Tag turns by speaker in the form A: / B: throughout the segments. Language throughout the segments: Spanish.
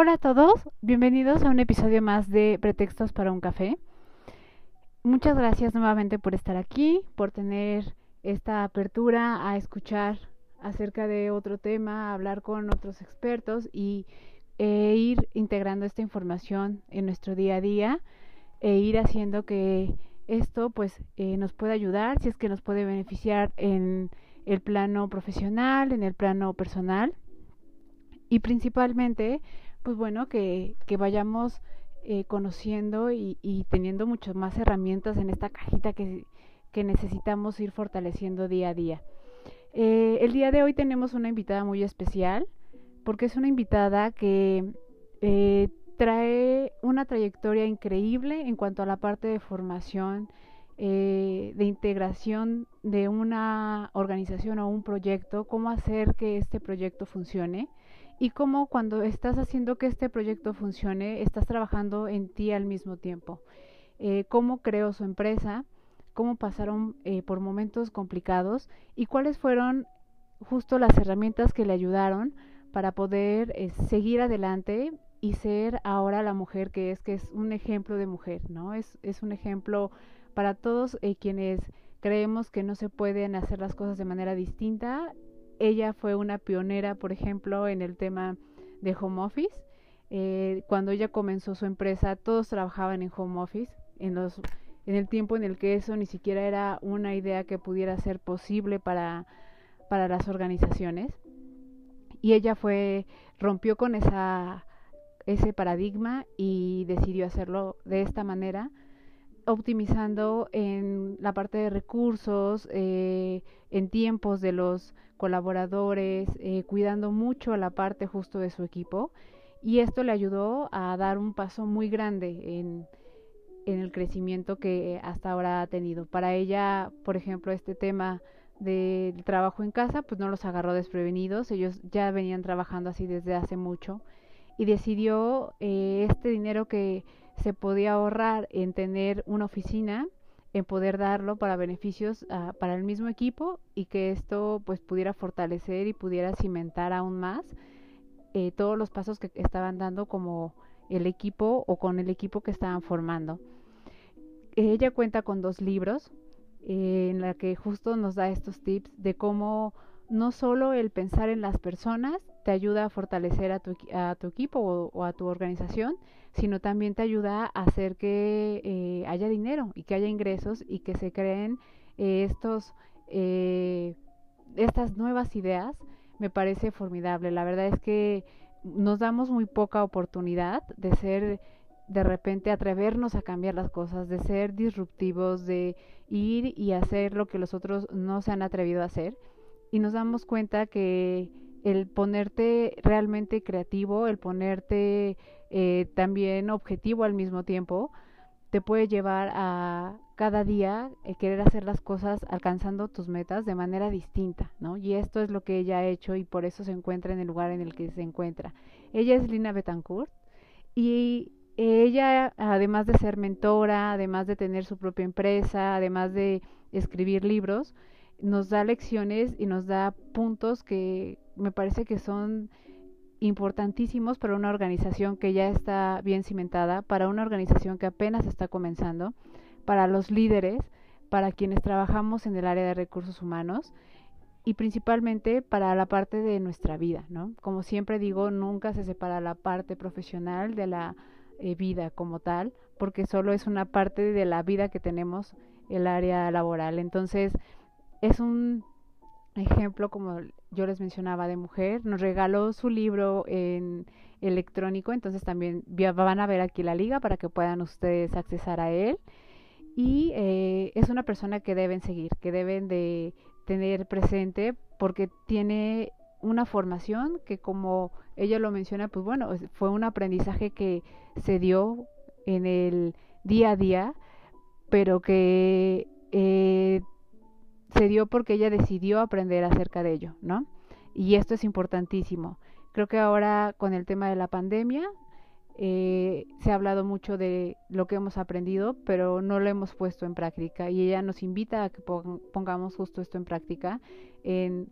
A: Hola a todos, bienvenidos a un episodio más de Pretextos para un café. Muchas gracias nuevamente por estar aquí, por tener esta apertura a escuchar acerca de otro tema, hablar con otros expertos y e ir integrando esta información en nuestro día a día e ir haciendo que esto pues eh, nos pueda ayudar, si es que nos puede beneficiar en el plano profesional, en el plano personal y principalmente pues bueno que, vayamos eh, conociendo y, teniendo muchas más herramientas en esta cajita que, necesitamos ir fortaleciendo día a día. Eh, el día de hoy tenemos una invitada muy especial porque es una invitada que eh, trae una trayectoria increíble en cuanto a la parte de formación, de integración de una organización o un proyecto, cómo hacer que este proyecto funcione y cómo cuando estás haciendo que este proyecto funcione, estás trabajando en ti al mismo tiempo. Eh, cómo creó su empresa, cómo pasaron eh, por momentos complicados y cuáles fueron justo las herramientas que le ayudaron para poder eh, seguir adelante y ser ahora la mujer que es, que es un ejemplo de mujer, ¿no? Es, es un ejemplo para todos quienes creemos que no se pueden hacer las cosas de manera distinta ella fue una pionera, por ejemplo, en el tema de home office. Eh, cuando ella comenzó su empresa, todos trabajaban en home office, en, los, en el tiempo en el que eso ni siquiera era una idea que pudiera ser posible para, para las organizaciones. Y ella fue, rompió con esa, ese paradigma y decidió hacerlo de esta manera optimizando en la parte de recursos, eh, en tiempos de los colaboradores, eh, cuidando mucho la parte justo de su equipo. Y esto le ayudó a dar un paso muy grande en, en el crecimiento que hasta ahora ha tenido. Para ella, por ejemplo, este tema del trabajo en casa, pues no los agarró desprevenidos, ellos ya venían trabajando así desde hace mucho. Y decidió eh, este dinero que se podía ahorrar en tener una oficina, en poder darlo para beneficios uh, para el mismo equipo y que esto pues pudiera fortalecer y pudiera cimentar aún más eh, todos los pasos que estaban dando como el equipo o con el equipo que estaban formando. Ella cuenta con dos libros eh, en la que justo nos da estos tips de cómo no solo el pensar en las personas te ayuda a fortalecer a tu, a tu equipo o, a tu organización, sino también te ayuda a hacer que eh, haya dinero y que haya ingresos y que se creen eh, estos eh, estas nuevas ideas. Me parece formidable. La verdad es que nos damos muy poca oportunidad de ser de repente atrevernos a cambiar las cosas, de ser disruptivos, de ir y hacer lo que los otros no se han atrevido a hacer y nos damos cuenta que el ponerte realmente creativo, el ponerte eh, también objetivo al mismo tiempo, te puede llevar a cada día eh, querer hacer las cosas alcanzando tus metas de manera distinta, ¿no? Y esto es lo que ella ha hecho y por eso se encuentra en el lugar en el que se encuentra. Ella es Lina Betancourt y ella, además de ser mentora, además de tener su propia empresa, además de escribir libros, nos da lecciones y nos da puntos que me parece que son importantísimos para una organización que ya está bien cimentada, para una organización que apenas está comenzando, para los líderes, para quienes trabajamos en el área de recursos humanos y principalmente para la parte de nuestra vida, ¿no? Como siempre digo, nunca se separa la parte profesional de la eh, vida como tal, porque solo es una parte de la vida que tenemos el área laboral. Entonces, es un ejemplo, como yo les mencionaba, de mujer. Nos regaló su libro en electrónico, entonces también van a ver aquí la liga para que puedan ustedes accesar a él. Y eh, es una persona que deben seguir, que deben de tener presente porque tiene una formación que como ella lo menciona, pues bueno, fue un aprendizaje que se dio en el día a día, pero que eh, se dio porque ella decidió aprender acerca de ello, ¿no? Y esto es importantísimo. Creo que ahora con el tema de la pandemia eh, se ha hablado mucho de lo que hemos aprendido, pero no lo hemos puesto en práctica. Y ella nos invita a que pongamos justo esto en práctica, en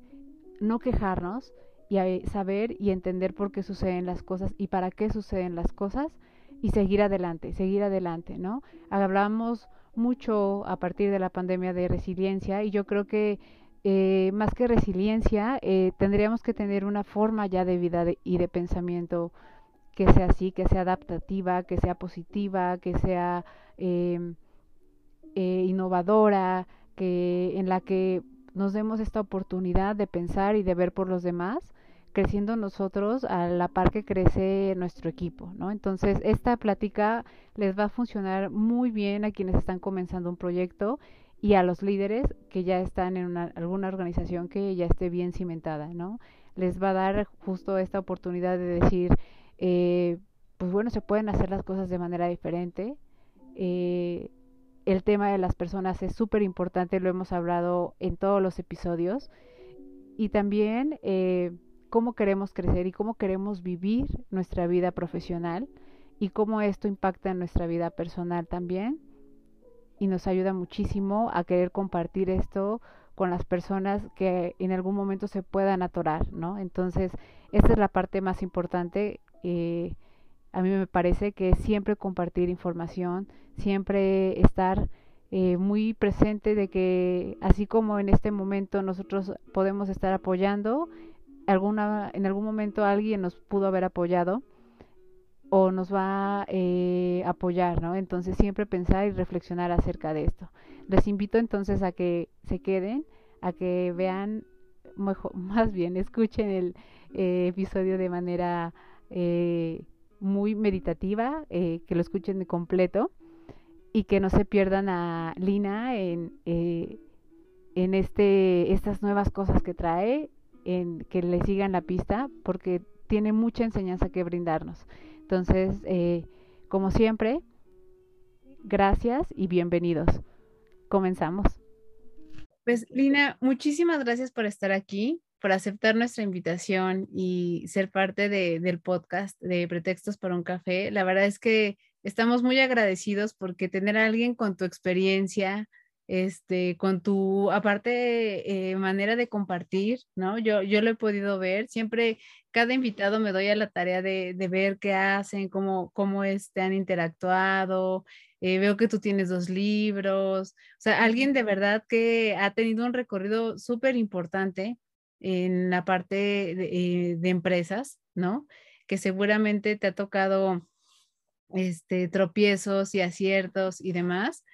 A: no quejarnos y a saber y entender por qué suceden las cosas y para qué suceden las cosas y seguir adelante, seguir adelante, ¿no? Hablamos mucho a partir de la pandemia de resiliencia y yo creo que eh, más que resiliencia eh, tendríamos que tener una forma ya de vida y de pensamiento que sea así, que sea adaptativa, que sea positiva, que sea em, eh, innovadora, que en la que nos demos esta oportunidad de pensar y de ver por los demás creciendo nosotros a la par que crece nuestro equipo, ¿no? Entonces, esta plática les va a funcionar muy bien a quienes están comenzando un proyecto y a los líderes que ya están en alguna organización que ya esté bien cimentada, ¿no? Les va a dar justo esta oportunidad de decir, eh, pues bueno, se pueden hacer las cosas de manera diferente. Eh, el tema de las personas es súper importante, lo hemos hablado en todos los episodios. Y también eh, cómo queremos crecer y cómo queremos vivir nuestra vida profesional y cómo esto impacta en nuestra vida personal también. Y nos ayuda muchísimo a querer compartir esto con las personas que en algún momento se puedan atorar, ¿no? Entonces, esta es la parte más importante. Eh, a mí me parece que siempre compartir información, siempre estar eh, muy presente de que así como en este momento nosotros podemos estar apoyando, alguna, en algún momento alguien nos pudo haber apoyado o nos va a eh, apoyar, ¿no? Entonces siempre pensar y reflexionar acerca de esto. Les invito entonces a que se queden, a que vean, mejor, más bien escuchen el eh, episodio de manera eh, muy meditativa, que lo escuchen de completo y que no se pierdan a Lina en, en este, estas nuevas cosas que trae que le sigan la pista porque tiene mucha enseñanza que brindarnos. Entonces, eh, como siempre, gracias y bienvenidos. Comenzamos. Pues Lina, muchísimas gracias por estar aquí, por aceptar nuestra invitación y ser parte de, del podcast de Pretextos para un Café. La verdad es que estamos muy agradecidos porque tener a alguien con tu experiencia, este, con tu, aparte, eh, manera de compartir, ¿no? Yo, yo lo he podido ver, siempre, cada invitado me doy a la tarea de, ver qué hacen, cómo, cómo este, han interactuado, eh, veo que tú tienes dos libros, o sea, alguien de verdad que ha tenido un recorrido súper importante en la parte de, eh, de, empresas, ¿no? Que seguramente te ha tocado este, tropiezos y aciertos y demás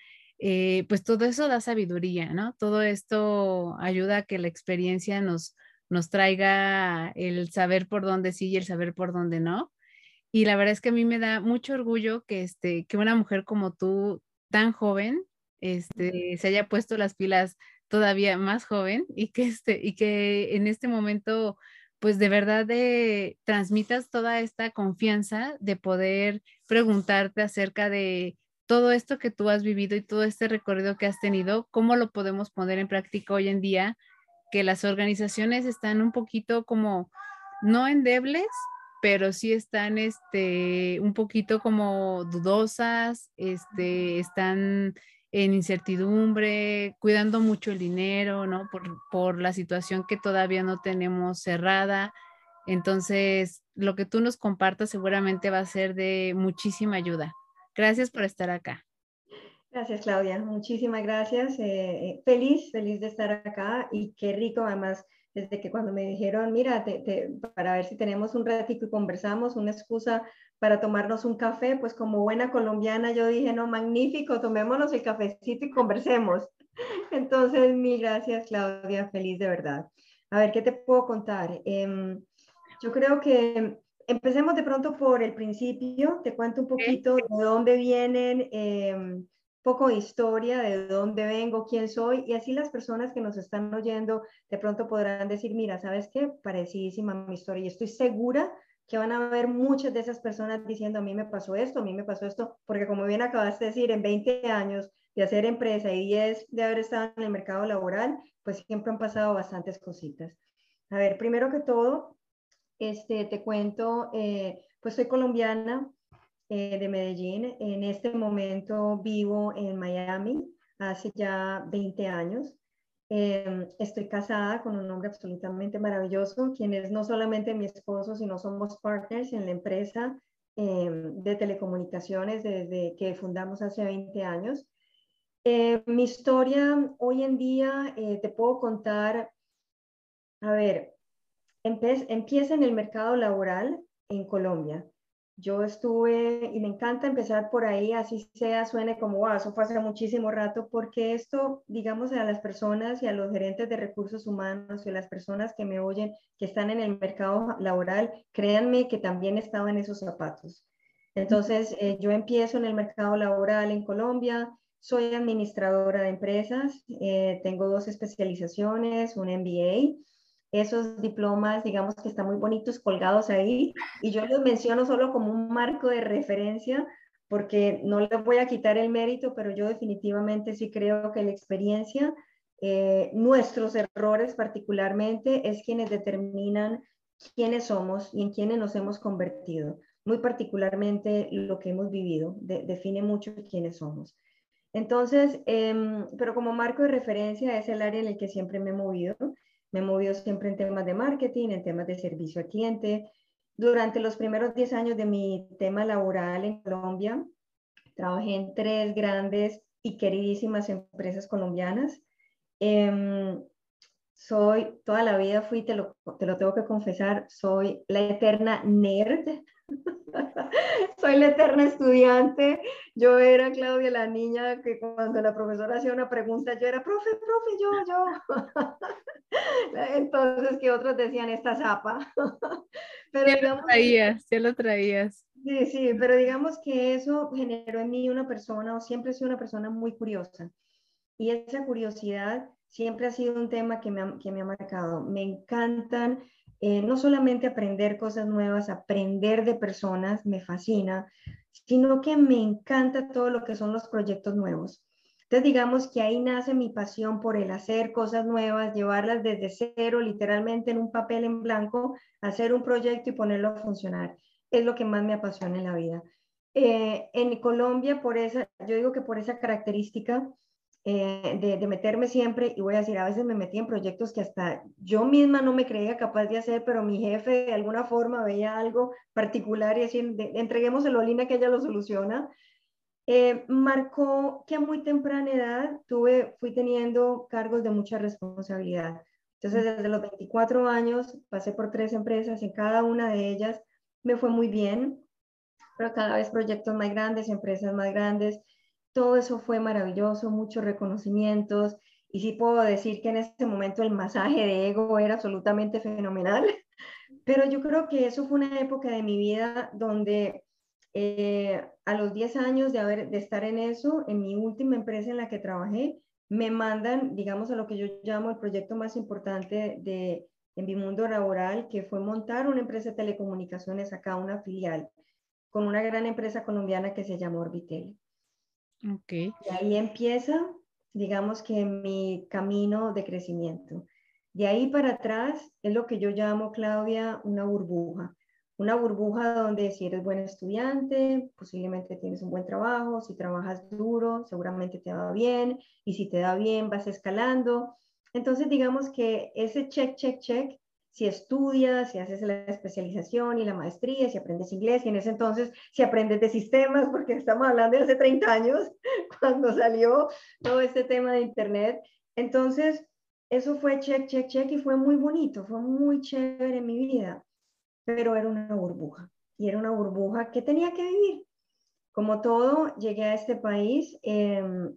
A: eh, pues todo eso da sabiduría, ¿no? Todo esto ayuda a que la experiencia nos, nos traiga el saber por dónde sí y el saber por dónde no. Y la verdad es que a mí me da mucho orgullo que, este, que una mujer como tú, tan joven, este, se haya puesto las pilas todavía más joven y que, este, y que en este momento, pues de verdad de, transmitas toda esta confianza de poder preguntarte acerca de todo esto que tú has vivido y todo este recorrido que has tenido, ¿cómo lo podemos poner en práctica hoy en día? Que las organizaciones están un poquito como, no endebles, pero sí están este, un poquito como dudosas, este, están en incertidumbre, cuidando mucho el dinero, ¿no? Por, por la situación que todavía no tenemos cerrada. Entonces, lo que tú nos compartas seguramente va a ser de muchísima ayuda. Gracias por estar acá.
B: Gracias, Claudia. Muchísimas gracias. Eh, eh, feliz, feliz de estar acá y qué rico además desde que cuando me dijeron, mira, para ver si tenemos un ratito y conversamos, una excusa para tomarnos un café, pues como buena colombiana yo dije, no, magnífico, tomémonos el cafecito y conversemos. Entonces, mil gracias, Claudia, feliz de verdad. A ver, ¿qué te puedo contar? Em, yo creo que Empecemos de pronto por el principio, te cuento un poquito de dónde vienen em, poco de historia, de dónde vengo, quién soy, y así las personas que nos están oyendo de pronto podrán decir, mira, ¿sabes qué? Parecidísima mi historia y estoy segura que van a haber muchas de esas personas diciendo, a mí me pasó esto, a mí me pasó esto, porque como bien acabaste de decir, en 20 años de hacer empresa y 10 de haber estado en el mercado laboral, pues siempre han pasado bastantes cositas. A ver, primero que todo, este, te cuento, eh, pues soy colombiana eh, de Medellín. En este momento vivo en Miami hace ya 20 años. Em, estoy casada con un hombre absolutamente maravilloso, quien es no solamente mi esposo, sino somos partners en la empresa em, de telecomunicaciones desde que fundamos hace 20 años. Eh, mi historia hoy en día te puedo contar, a ver, empieza en el mercado laboral en Colombia. Yo estuve, y me encanta empezar por ahí, así sea, suene como, wow, eso fue hace muchísimo rato, porque esto, digamos, a las personas y a los gerentes de recursos humanos y a las personas que me oyen, que están en el mercado laboral, créanme que también estaba en esos zapatos. Entonces, eh, yo empiezo en el mercado laboral en Colombia, soy administradora de empresas, eh, tengo dos especializaciones, un MBA, esos diplomas, digamos que están muy bonitos colgados ahí, y yo los menciono solo como un marco de referencia, porque no les voy a quitar el mérito, pero yo definitivamente sí creo que la experiencia, eh, nuestros errores particularmente, es quienes determinan quiénes somos y en quiénes nos hemos convertido. Muy particularmente lo que hemos vivido define mucho quiénes somos. Entonces, em, pero como marco de referencia es el área en el que siempre me he movido. Me he movido siempre en temas de marketing, en temas de servicio al cliente. Durante los primeros 10 años de mi tema laboral en Colombia, trabajé en tres grandes y queridísimas empresas colombianas. Em, soy, toda la vida fui, te lo, te lo tengo que confesar, soy la eterna nerd Soy la eterna estudiante. Yo era Claudia, la niña que cuando la profesora hacía una pregunta, yo era, profe, profe, yo, yo. Entonces, que otros decían, esta zapa.
A: Pero ya digamos, lo traías, ya lo traías.
B: Sí, sí, pero digamos que eso generó en mí una persona, o siempre he sido una persona muy curiosa. Y esa curiosidad siempre ha sido un tema que me que me ha marcado. Me encantan eh, no solamente aprender cosas nuevas, aprender de personas, me fascina, sino que me encanta todo lo que son los proyectos nuevos. Entonces, digamos que ahí nace mi pasión por el hacer cosas nuevas, llevarlas desde cero, literalmente en un papel en blanco, hacer un proyecto y ponerlo a funcionar. Es lo que más me apasiona en la vida. Eh, en Colombia, por esa, yo digo que por esa característica, eh, de, meterme siempre, y voy a decir, a veces me metí en proyectos que hasta yo misma no me creía capaz de hacer, pero mi jefe de alguna forma veía algo particular y decía, entreguemos el Olina que ella lo soluciona. Eh, marcó que a muy temprana edad tuve, fui teniendo cargos de mucha responsabilidad. Entonces, desde los 24 años pasé por tres empresas, en cada una de ellas me fue muy bien, pero cada vez proyectos más grandes, empresas más grandes, todo eso fue maravilloso, muchos reconocimientos. Y sí puedo decir que en ese momento el masaje de ego era absolutamente fenomenal. Pero yo creo que eso fue una época de mi vida donde eh, a los 10 años de, haber, de estar en eso, en mi última empresa en la que trabajé, me mandan, digamos, a lo que yo llamo el proyecto más importante de, en mi mundo laboral, que fue montar una empresa de telecomunicaciones acá, una filial, con una gran empresa colombiana que se llama Orbitel.
A: Okay.
B: Y ahí empieza, digamos que mi camino de crecimiento. De ahí para atrás es lo que yo llamo, Claudia, una burbuja. Una burbuja donde si eres buen estudiante, posiblemente tienes un buen trabajo, si trabajas duro, seguramente te va bien, y si te da bien, vas escalando. Entonces, digamos que ese check, check, check si estudias, si haces la especialización y la maestría, si aprendes inglés, y en ese entonces si aprendes de sistemas, porque estamos hablando de hace 30 años, cuando salió todo este tema de Internet. Entonces, eso fue check, check, check y fue muy bonito, fue muy chévere en mi vida, pero era una burbuja y era una burbuja que tenía que vivir. Como todo, llegué a este país em,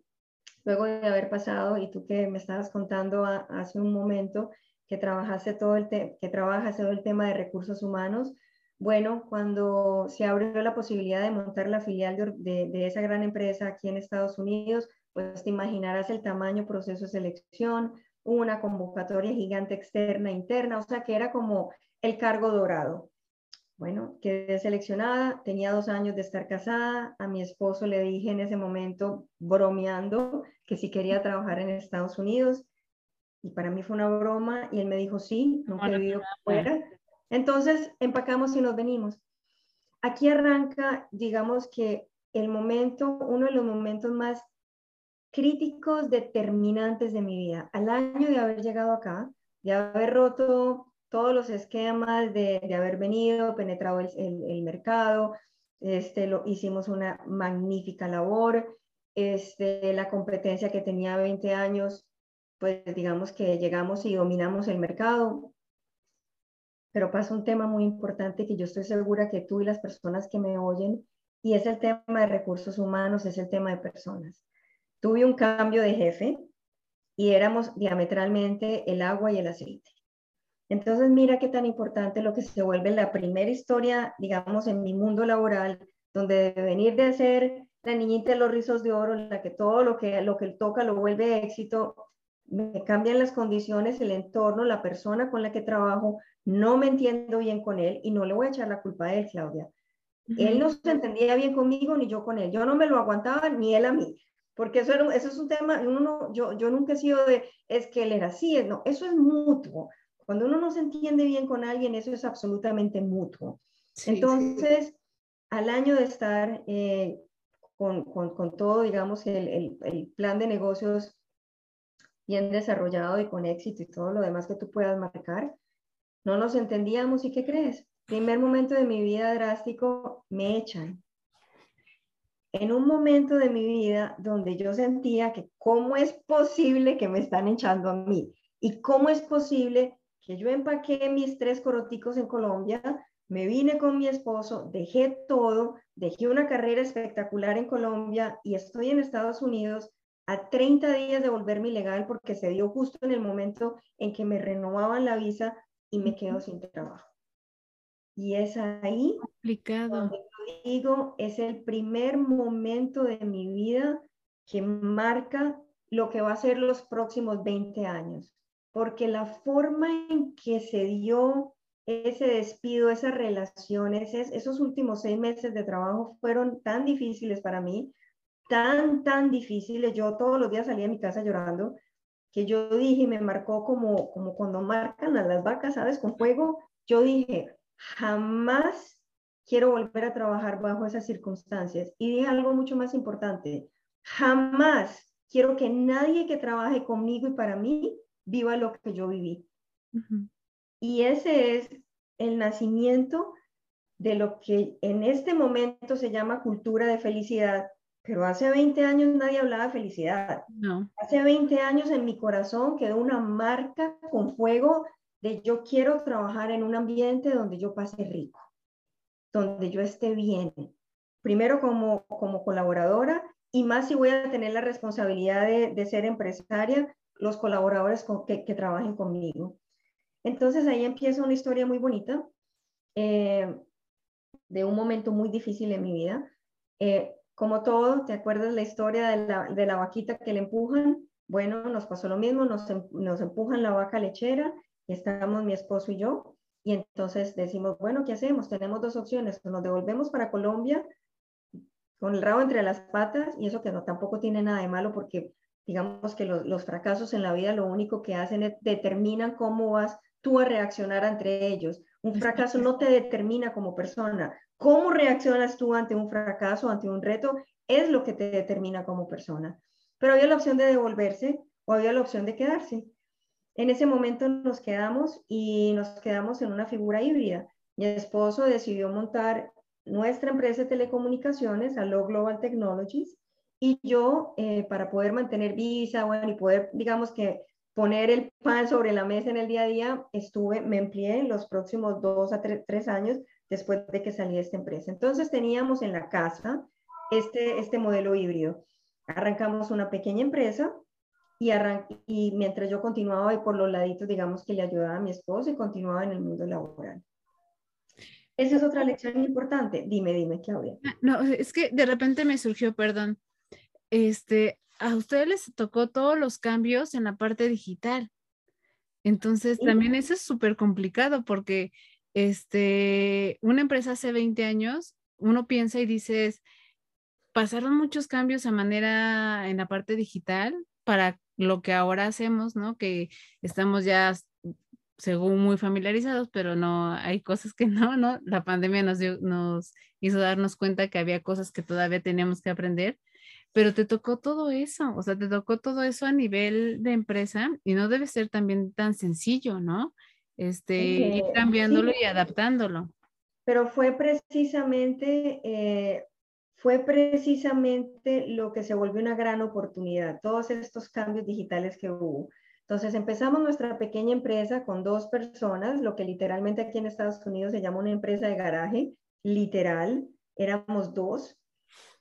B: luego de haber pasado, y tú que me estabas contando hace un momento, que, trabajase todo el que trabaja todo el tema de recursos humanos, Bueno, cuando se abrió la posibilidad de montar la filial de, de, esa gran empresa aquí en Estados Unidos, pues te imaginarás el tamaño, proceso de selección, una convocatoria gigante externa, interna, o sea que era como el cargo dorado. Bueno, quedé seleccionada, tenía dos años de estar casada, a mi esposo le dije en ese momento, bromeando, que si quería trabajar en Estados Unidos, y para mí fue una broma, y él me dijo, sí, nunca he vivido fuera. Entonces, empacamos y nos venimos. Aquí arranca, digamos que el momento, uno de los momentos más críticos, determinantes de mi vida. Al año de haber llegado acá, de haber roto todos los esquemas, de, haber venido, penetrado el, el, mercado, este, lo, hicimos una magnífica labor, este, la competencia que tenía 20 años, pues digamos que llegamos y dominamos el mercado, pero pasa un tema muy importante que yo estoy segura que tú y las personas que me oyen, y es el tema de recursos humanos, es el tema de personas. Tuve un cambio de jefe y éramos diametralmente el agua y el aceite. Entonces, mira qué tan importante lo que se vuelve la primera historia, digamos, en mi mundo laboral, donde de venir de ser la niñita de los rizos de oro, la que todo lo que, lo que toca lo vuelve éxito, me cambian las condiciones, el entorno, la persona con la que trabajo, no me entiendo bien con él y no le voy a echar la culpa a él, Claudia. Él no se entendía bien conmigo ni yo con él. Yo no me lo aguantaba ni él a mí. Porque eso, eso es un tema, uno, yo, yo nunca he sido de, es que él era así, no, eso es mutuo. Cuando uno no se entiende bien con alguien, eso es absolutamente mutuo. Entonces, al año de estar eh, con, con, con, todo, digamos, el, el, el, plan de negocios bien desarrollado y con éxito y todo lo demás que tú puedas marcar, no nos entendíamos y ¿qué crees? Primer momento de mi vida drástico, me echan. En un momento de mi vida donde yo sentía que cómo es posible que me están echando a mí y cómo es posible que yo empaqué mis tres coroticos en Colombia, me vine con mi esposo, dejé todo, dejé una carrera espectacular en Colombia y estoy en Estados Unidos a 30 días de volverme ilegal porque se dio justo en el momento en que me renovaban la visa y me quedo sin trabajo. Y es ahí
A: complicado.
B: digo, es el primer momento de mi vida que marca lo que va a ser los próximos 20 años, porque la forma en que se dio ese despido, esas relaciones, esos últimos seis meses de trabajo fueron tan difíciles para mí, tan, tan difíciles. Yo todos los días salía de mi casa llorando que yo dije, me marcó como, como cuando marcan a las vacas, ¿sabes? Con fuego. Yo dije, jamás quiero volver a trabajar bajo esas circunstancias. Y dije algo mucho más importante, jamás quiero que nadie que trabaje conmigo y para mí viva lo que yo viví. Y ese es el nacimiento de lo que en este momento se llama cultura de felicidad, pero hace 20 años nadie hablaba de felicidad.
A: No.
B: Hace 20 años en mi corazón quedó una marca con fuego de yo quiero trabajar en un ambiente donde yo pase rico, donde yo esté bien. Primero como, como colaboradora y más si voy a tener la responsabilidad de, de ser empresaria, los colaboradores con, que, que, trabajen conmigo. Entonces ahí empieza una historia muy bonita eh, de un momento muy difícil en mi vida. Eh, como todo, ¿te acuerdas la historia de la, de la vaquita que le empujan? Bueno, nos pasó lo mismo, nos, em, nos empujan la vaca lechera y estamos mi esposo y yo. Y entonces decimos, bueno, ¿qué hacemos? Tenemos dos opciones. Nos devolvemos para Colombia con el rabo entre las patas y eso que no tampoco tiene nada de malo porque digamos que los, los fracasos en la vida lo único que hacen es determinan cómo vas tú a reaccionar entre ellos. Un fracaso no te determina como persona, cómo reaccionas tú ante un fracaso, ante un reto, es lo que te determina como persona. Pero había la opción de devolverse o había la opción de quedarse. En ese momento nos quedamos y nos quedamos en una figura híbrida. Mi esposo decidió montar nuestra empresa de telecomunicaciones, Allo Global Technologies, y yo, eh, para poder mantener visa, bueno, y poder, digamos que poner el pan sobre la mesa en el día a día, estuve, me empleé los próximos dos a tres años después de que salí de esta empresa. Entonces teníamos en la casa este, este modelo híbrido. Arrancamos una pequeña empresa y, y mientras yo continuaba y por los laditos, digamos que le ayudaba a mi esposo y continuaba en el mundo laboral. Esa es otra lección importante. Dime, dime, Claudia.
A: Ah, no, es que de repente me surgió, perdón, este, a ustedes les tocó todos los cambios en la parte digital. Entonces, también eso es súper complicado porque este, una empresa hace 20 años, uno piensa y dices, pasaron muchos cambios a manera en la parte digital para lo que ahora hacemos, ¿no? Que estamos ya según muy familiarizados, pero no, hay cosas que no, ¿no? La pandemia nos, nos hizo darnos cuenta que había cosas que todavía teníamos que aprender, pero te tocó todo eso, o sea, te tocó todo eso a nivel de empresa y no debe ser también tan sencillo, ¿no? Este, ir cambiándolo y adaptándolo.
B: Pero fue precisamente, eh, fue precisamente lo que se volvió una gran oportunidad, todos estos cambios digitales que hubo. Entonces empezamos nuestra pequeña empresa con dos personas, lo que literalmente aquí en Estados Unidos se llama una empresa de garaje, literal, éramos dos,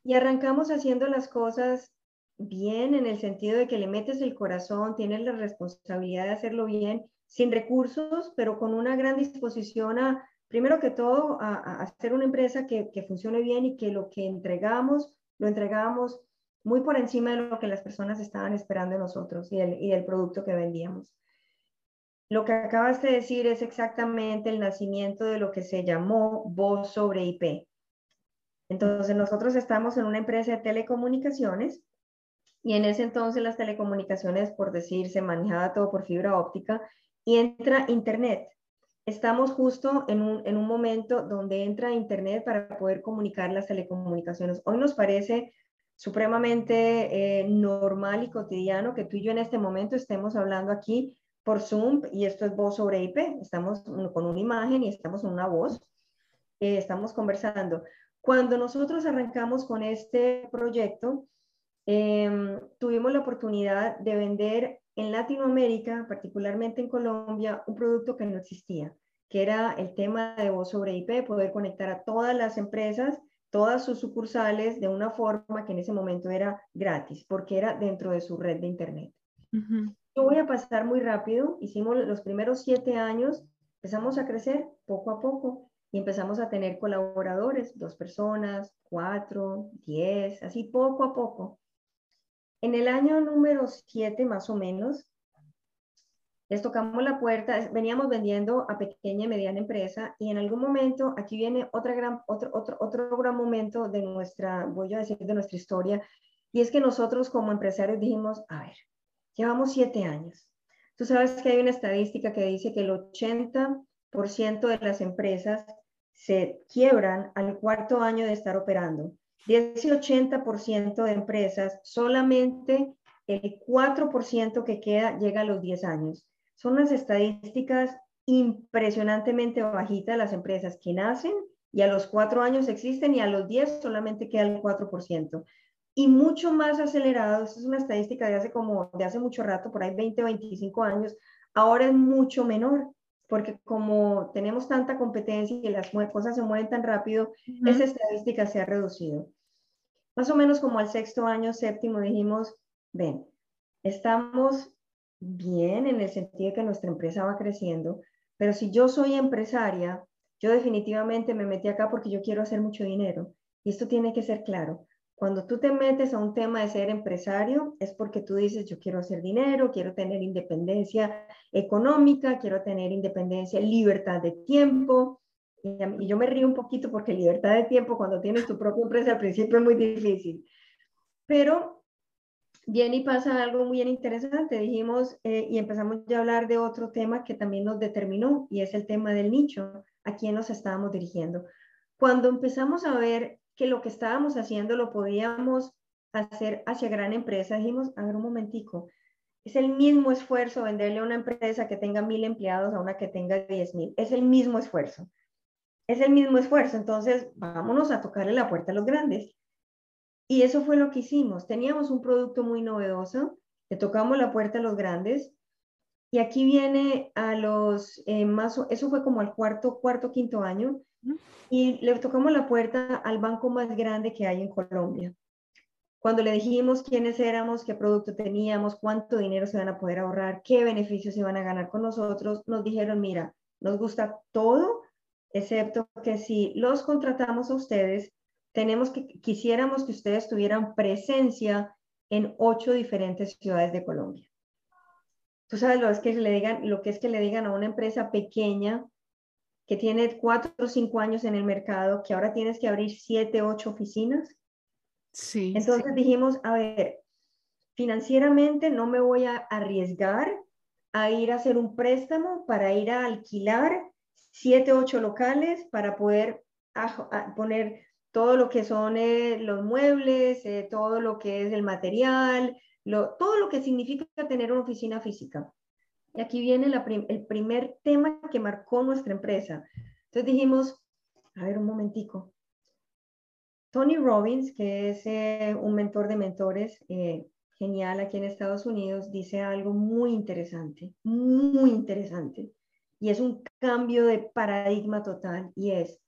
B: y arrancamos haciendo las cosas bien en el sentido de que le metes el corazón, tienes la responsabilidad de hacerlo bien, sin recursos, pero con una gran disposición a, primero que todo, a, hacer una empresa que, funcione bien y que lo que entregamos, lo entregamos muy por encima de lo que las personas estaban esperando de nosotros y, el, y del producto que vendíamos. Lo que acabas de decir es exactamente el nacimiento de lo que se llamó voz sobre IP. Entonces, nosotros estamos en una empresa de telecomunicaciones y en ese entonces las telecomunicaciones, por decir, se manejaba todo por fibra óptica y entra Internet. Estamos justo en un, en un momento donde entra Internet para poder comunicar las telecomunicaciones. Hoy nos parece supremamente eh, normal y cotidiano que tú y yo en este momento estemos hablando aquí por Zoom y esto es voz sobre IP. Estamos con una imagen y estamos en una voz. Eh, estamos conversando. Cuando nosotros arrancamos con este proyecto, em, tuvimos la oportunidad de vender en Latinoamérica, particularmente en Colombia, un producto que no existía, que era el tema de voz sobre IP, poder conectar a todas las empresas todas sus sucursales de una forma que en ese momento era gratis, porque era dentro de su red de Internet. Yo voy a pasar muy rápido. Hicimos los primeros siete años, empezamos a crecer poco a poco y empezamos a tener colaboradores, dos personas, cuatro, diez, así poco a poco. En el año número siete, más o menos, les tocamos la puerta, veníamos vendiendo a pequeña y mediana empresa y en algún momento, aquí viene otra gran, otro, otro, otro gran momento de nuestra, voy a decir, de nuestra historia, y es que nosotros como empresarios dijimos, a ver, llevamos siete años. Tú sabes que hay una estadística que dice que el 80% de las empresas se quiebran al cuarto año de estar operando. De ese 80% de empresas, solamente el 4% que queda llega a los 10 años. Son unas estadísticas impresionantemente bajitas las empresas que nacen y a los cuatro años existen y a los diez solamente queda el 4%. Y mucho más acelerado, esta es una estadística de hace como, de hace mucho rato, por ahí 20, 25 años, ahora es mucho menor, porque como tenemos tanta competencia y las cosas se mueven tan rápido, esa estadística se ha reducido. Más o menos como al sexto año, séptimo, dijimos, ven, estamos bien en el sentido de que nuestra empresa va creciendo, pero si yo soy empresaria, yo definitivamente me metí acá porque yo quiero hacer mucho dinero. Y esto tiene que ser claro. Cuando tú te metes a un tema de ser empresario, es porque tú dices, yo quiero hacer dinero, quiero tener independencia económica, quiero tener independencia, libertad de tiempo. Y, y yo me río un poquito porque libertad de tiempo cuando tienes tu propia empresa al principio es muy difícil. Pero Bien, y pasa algo muy interesante. Dijimos eh, y empezamos ya a hablar de otro tema que también nos determinó y es el tema del nicho, a quién nos estábamos dirigiendo. Cuando empezamos a ver que lo que estábamos haciendo lo podíamos hacer hacia gran empresa, dijimos, a ver un momentico, es el mismo esfuerzo venderle a una empresa que tenga mil empleados a una que tenga diez mil. Es el mismo esfuerzo. Es el mismo esfuerzo. Entonces, vámonos a tocarle la puerta a los grandes. Y eso fue lo que hicimos. Teníamos un producto muy novedoso, le tocamos la puerta a los grandes. Y aquí viene a los eh, más, eso fue como al cuarto, cuarto, quinto año. Y le tocamos la puerta al banco más grande que hay en Colombia. Cuando le dijimos quiénes éramos, qué producto teníamos, cuánto dinero se van a poder ahorrar, qué beneficios se van a ganar con nosotros, nos dijeron, mira, nos gusta todo excepto que si los contratamos a ustedes, tenemos que, quisiéramos que ustedes tuvieran presencia en ocho diferentes ciudades de Colombia. Tú sabes lo, es que le digan, lo que es que le digan a una empresa pequeña que tiene cuatro o cinco años en el mercado, que ahora tienes que abrir siete, ocho oficinas.
A: Sí.
B: Entonces dijimos, a ver, financieramente no me voy a arriesgar a ir a hacer un préstamo para ir a alquilar siete, ocho locales para poder poner todo lo que son eh, los muebles, eh, todo lo que es el material, todo lo que significa tener una oficina física. Y aquí viene el primer tema que marcó nuestra empresa. Entonces dijimos, a ver un momentico. Tony Robbins, que es eh, un mentor de mentores genial aquí en Estados Unidos, dice algo muy interesante, muy interesante. Y es un cambio de paradigma total. Y es,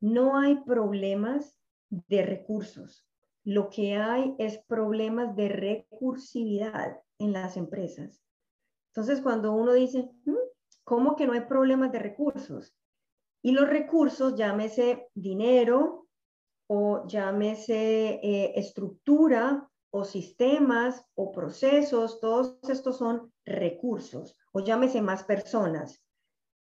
B: no hay problemas de recursos. Lo que hay es problemas de recursividad en las empresas. Entonces, cuando uno dice, mm, ¿cómo que no hay problemas de recursos? Y los recursos, llámese dinero o llámese eh, estructura o sistemas o procesos, todos estos son recursos o llámese más personas.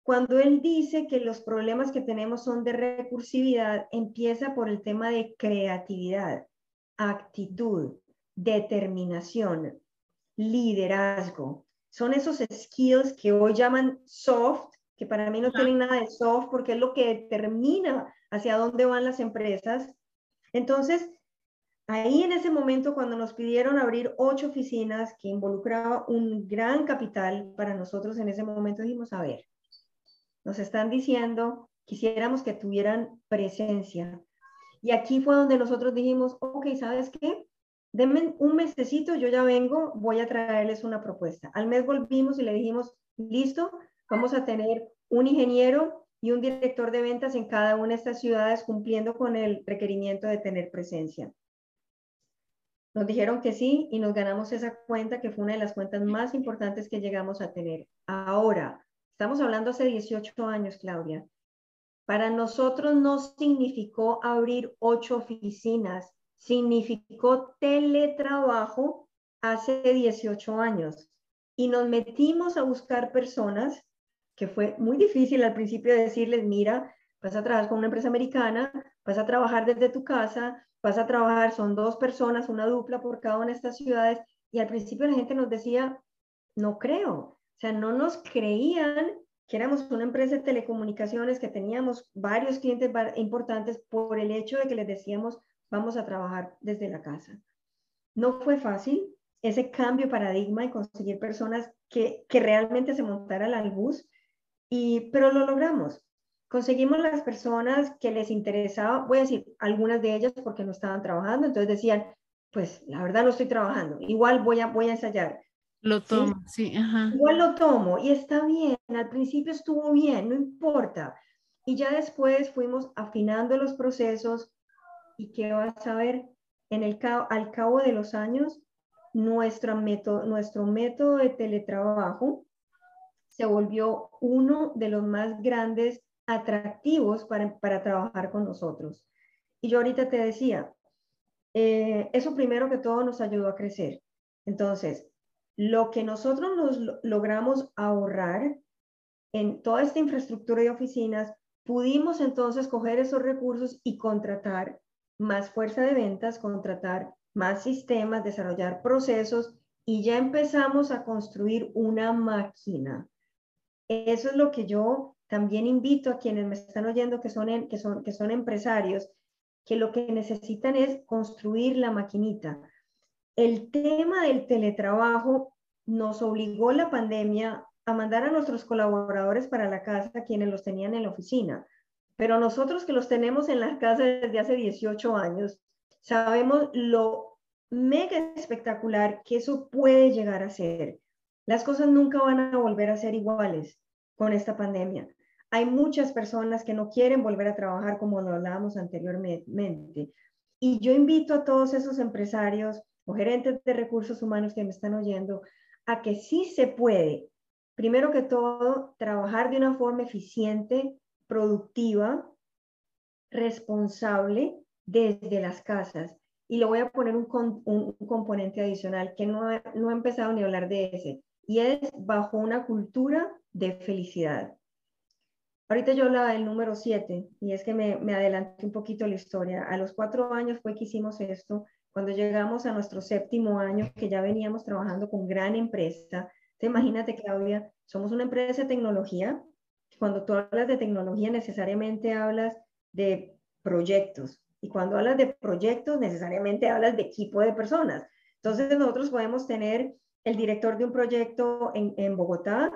B: Cuando él dice que los problemas que tenemos son de recursividad, empieza por el tema de creatividad, actitud, determinación, liderazgo. Son esos skills que hoy llaman soft, que para mí no tienen nada de soft porque es lo que determina hacia dónde van las empresas. Entonces, ahí en ese momento, cuando nos pidieron abrir ocho oficinas que involucraba un gran capital para nosotros en ese momento, dijimos, a ver, nos están diciendo, quisiéramos que tuvieran presencia. Y aquí fue donde nosotros dijimos, ok, ¿sabes qué? Denme un mesecito, yo ya vengo, voy a traerles una propuesta. Al mes volvimos y le dijimos, listo, vamos a tener un ingeniero y un director de ventas en cada una de estas ciudades cumpliendo con el requerimiento de tener presencia. Nos dijeron que sí y nos ganamos esa cuenta que fue una de las cuentas más importantes que llegamos a tener. Ahora, Estamos hablando hace 18 años, Claudia. Para nosotros no significó abrir ocho oficinas, significó teletrabajo hace 18 años. Y nos metimos a buscar personas, que fue muy difícil al principio decirles, mira, vas a trabajar con una empresa americana, vas a trabajar desde tu casa, vas a trabajar, son dos personas, una dupla por cada una de estas ciudades. Y al principio la gente nos decía, no creo, o sea, no nos creían que éramos una empresa de telecomunicaciones, que teníamos varios clientes importantes por el hecho de que les decíamos, vamos a trabajar desde la casa. No fue fácil ese cambio paradigma y conseguir personas que, que realmente se montaran al bus, y, pero lo logramos. Conseguimos las personas que les interesaba, voy a decir algunas de ellas porque no estaban trabajando, entonces decían, pues la verdad no estoy trabajando, igual voy a, voy a ensayar.
A: Lo tomo, sí,
B: Igual lo tomo y está bien, al principio estuvo bien, no importa. Y ya después fuimos afinando los procesos y qué vas a ver, en el al cabo de los años, nuestro método, nuestro método de teletrabajo se volvió uno de los más grandes atractivos para, para trabajar con nosotros. Y yo ahorita te decía, eh, eso primero que todo nos ayudó a crecer. Entonces, lo que nosotros nos logramos ahorrar en toda esta infraestructura de oficinas, pudimos entonces coger esos recursos y contratar más fuerza de ventas, contratar más sistemas, desarrollar procesos y ya empezamos a construir una máquina. Eso es lo que yo también invito a quienes me están oyendo que son, que son, que son empresarios, que lo que necesitan es construir la maquinita el tema del teletrabajo nos obligó la pandemia a mandar a nuestros colaboradores para la casa, quienes los tenían en la oficina. Pero nosotros que los tenemos en la casa desde hace 18 años, sabemos lo mega espectacular que eso puede llegar a ser. Las cosas nunca van a volver a ser iguales con esta pandemia. Hay muchas personas que no quieren volver a trabajar como lo hablábamos anteriormente. Y yo invito a todos esos empresarios o gerentes de recursos humanos que me están oyendo, a que sí se puede, primero que todo, trabajar de una forma eficiente, productiva, responsable desde las casas. Y le voy a poner un, componente adicional que no no he empezado ni a hablar de ese, y es bajo una cultura de felicidad. Ahorita yo hablaba del número 7 y es que me, me adelanté un poquito la historia. A los cuatro años fue que hicimos esto. Cuando llegamos a nuestro séptimo año, que ya veníamos trabajando con gran empresa. Te imagínate, Claudia, somos una empresa de tecnología. Cuando tú hablas de tecnología, necesariamente hablas de proyectos. Y cuando hablas de proyectos, necesariamente hablas de equipo de personas. Entonces, nosotros podemos tener el director de un proyecto en, en Bogotá,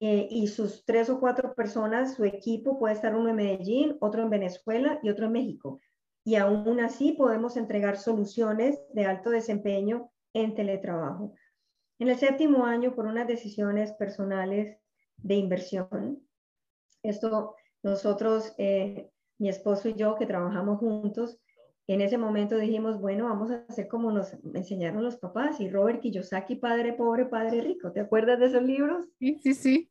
B: eh, y sus tres o cuatro personas, su equipo puede estar uno en Medellín, otro en Venezuela y otro en México. Y aún así podemos entregar soluciones de alto desempeño en teletrabajo. En el séptimo año, por unas decisiones personales de inversión, esto nosotros, eh, mi esposo y yo que trabajamos juntos, en ese momento dijimos, bueno, vamos a hacer como nos enseñaron los papás y Robert Kiyosaki, Padre Pobre, Padre Rico. ¿Te acuerdas de esos libros?
A: Sí, sí, sí.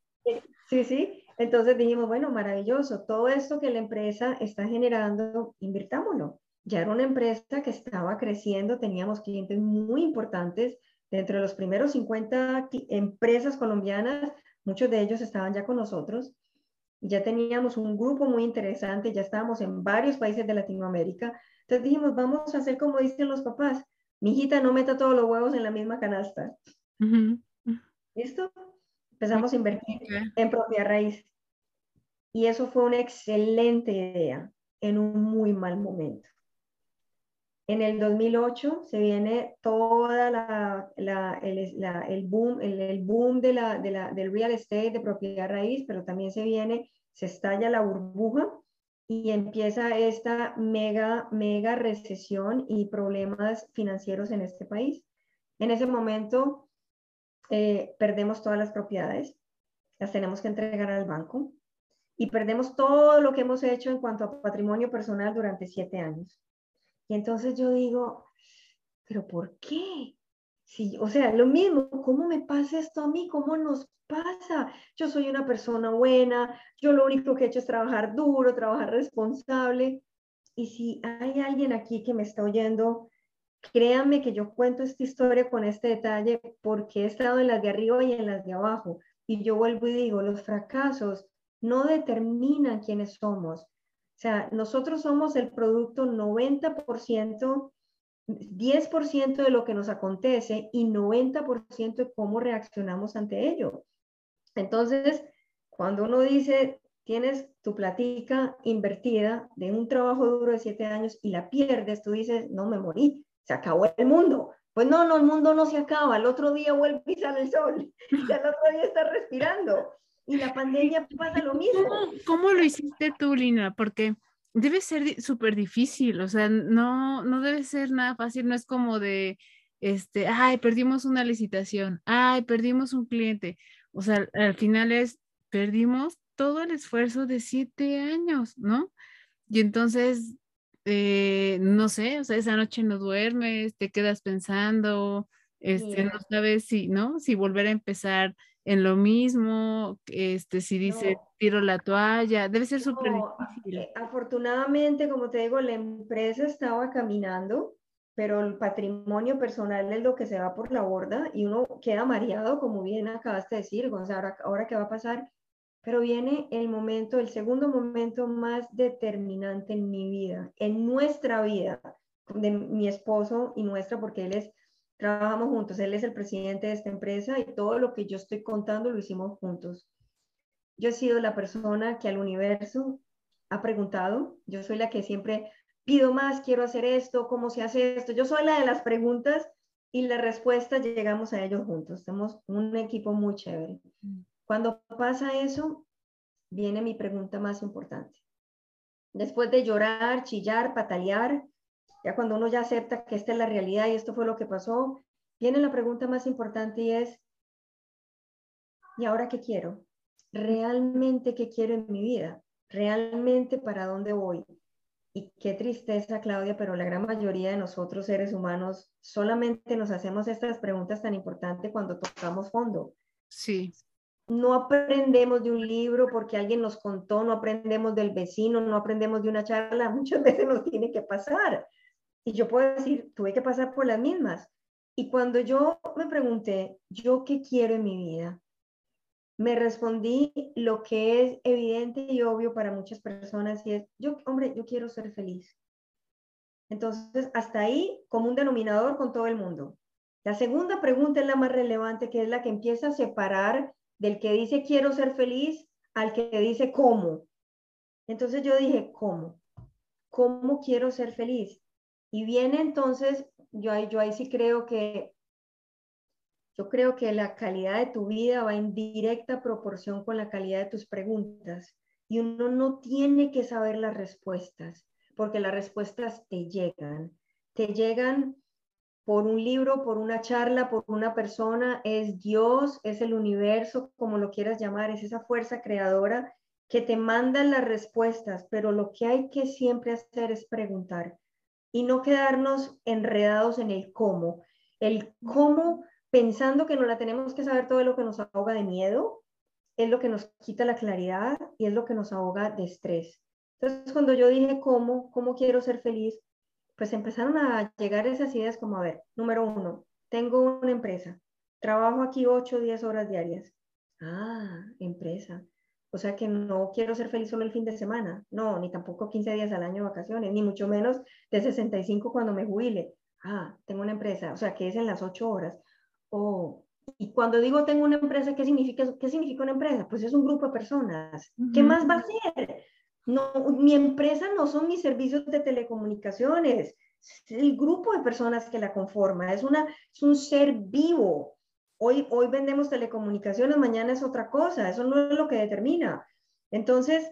B: Sí, sí. Entonces dijimos, bueno, maravilloso, todo esto que la empresa está generando, invirtámoslo. Ya era una empresa que estaba creciendo, teníamos clientes muy importantes. Dentro de los primeros 50 empresas colombianas, muchos de ellos estaban ya con nosotros. Ya teníamos un grupo muy interesante, ya estábamos en varios países de Latinoamérica entonces dijimos, vamos a hacer como dicen los papás, mi hijita no meta todos los huevos en la misma canasta. ¿Listo? Empezamos a invertir en propia raíz. Y eso fue una excelente idea en un muy mal momento. En el 2008 se viene toda la, el, boom, el, boom de la, del real estate de propiedad raíz, pero también se viene, se estalla la burbuja y empieza esta mega, mega recesión y problemas financieros en este país. En ese momento eh, perdemos todas las propiedades, las tenemos que entregar al banco y perdemos todo lo que hemos hecho en cuanto a patrimonio personal durante siete años. Y entonces yo digo, pero ¿por qué? Sí, o sea, lo mismo, ¿cómo me pasa esto a mí? ¿Cómo nos pasa? Yo soy una persona buena, yo lo único que he hecho es trabajar duro, trabajar responsable. Y si hay alguien aquí que me está oyendo, créanme que yo cuento esta historia con este detalle porque he estado en las de arriba y en las de abajo. Y yo vuelvo y digo, los fracasos no determinan quiénes somos. O sea, nosotros somos el producto 90% 10% de lo que nos acontece y 90% de cómo reaccionamos ante ello. Entonces, cuando uno dice, tienes tu platica invertida de un trabajo duro de siete años y la pierdes, tú dices, no me morí, se acabó el mundo. Pues no, no, el mundo no se acaba, el otro día vuelve y sale el sol, y el otro día está respirando. Y la pandemia pasa lo mismo.
A: ¿Cómo, cómo lo hiciste tú, Lina? Porque debe ser súper difícil, o sea, no, no debe ser nada fácil, no es como de, este, ay, perdimos una licitación, ay, perdimos un cliente, o sea, al final es, perdimos todo el esfuerzo de siete años, ¿no? Y entonces, eh, no sé, o sea, esa noche no duermes, te quedas pensando, este, no sabes si, ¿no? Si volver a empezar en lo mismo, este, si dice tiro la toalla, debe ser súper difícil.
B: Eh, afortunadamente, como te digo, la empresa estaba caminando, pero el patrimonio personal es lo que se va por la borda y uno queda mareado, como bien acabaste de decir, Gonzalo, ahora, ahora qué va a pasar. Pero viene el momento, el segundo momento más determinante en mi vida, en nuestra vida, de mi esposo y nuestra, porque él es trabajamos juntos. Él es el presidente de esta empresa y todo lo que yo estoy contando lo hicimos juntos. Yo he sido la persona que al universo ha preguntado. Yo soy la que siempre pido más, quiero hacer esto, cómo se hace esto. Yo soy la de las preguntas y la respuesta llegamos a ellos juntos. Somos un equipo muy chévere. Cuando pasa eso, viene mi pregunta más importante. Después de llorar, chillar, patalear, ya cuando uno ya acepta que esta es la realidad y esto fue lo que pasó, viene la pregunta más importante y es, ¿y ahora qué quiero? ¿Realmente qué quiero en mi vida? ¿Realmente para dónde voy? Y qué tristeza, Claudia, pero la gran mayoría de nosotros seres humanos solamente nos hacemos estas preguntas tan importantes cuando tocamos fondo.
A: Sí.
B: No aprendemos de un libro porque alguien nos contó, no aprendemos del vecino, no aprendemos de una charla, muchas veces nos tiene que pasar. Y yo puedo decir, tuve que pasar por las mismas. Y cuando yo me pregunté, ¿yo qué quiero en mi vida? Me respondí lo que es evidente y obvio para muchas personas y es, yo, hombre, yo quiero ser feliz. Entonces, hasta ahí, como un denominador con todo el mundo. La segunda pregunta es la más relevante, que es la que empieza a separar del que dice quiero ser feliz al que dice cómo. Entonces yo dije, ¿cómo? ¿Cómo quiero ser feliz? Y viene entonces, yo ahí, yo ahí sí creo que, yo creo que la calidad de tu vida va en directa proporción con la calidad de tus preguntas. Y uno no tiene que saber las respuestas, porque las respuestas te llegan. Te llegan por un libro, por una charla, por una persona, es Dios, es el universo, como lo quieras llamar, es esa fuerza creadora que te manda las respuestas, pero lo que hay que siempre hacer es preguntar y no quedarnos enredados en el cómo. El cómo, pensando que no la tenemos que saber todo lo que nos ahoga de miedo, es lo que nos quita la claridad y es lo que nos ahoga de estrés. Entonces, cuando yo dije cómo, cómo quiero ser feliz, pues empezaron a llegar esas ideas como, a ver, número uno, tengo una empresa, trabajo aquí 8 o 10 horas diarias. Ah, empresa. O sea que no quiero ser feliz solo el fin de semana, no, ni tampoco 15 días al año de vacaciones, ni mucho menos de 65 cuando me jubile. Ah, tengo una empresa, o sea que es en las 8 horas. Oh, y cuando digo tengo una empresa, ¿qué significa, ¿qué significa una empresa? Pues es un grupo de personas. ¿Qué más va a ser? No, mi empresa no son mis servicios de telecomunicaciones, es el grupo de personas que la conforma, es, una, es un ser vivo. Hoy, hoy vendemos telecomunicaciones, mañana es otra cosa, eso no es lo que determina. Entonces,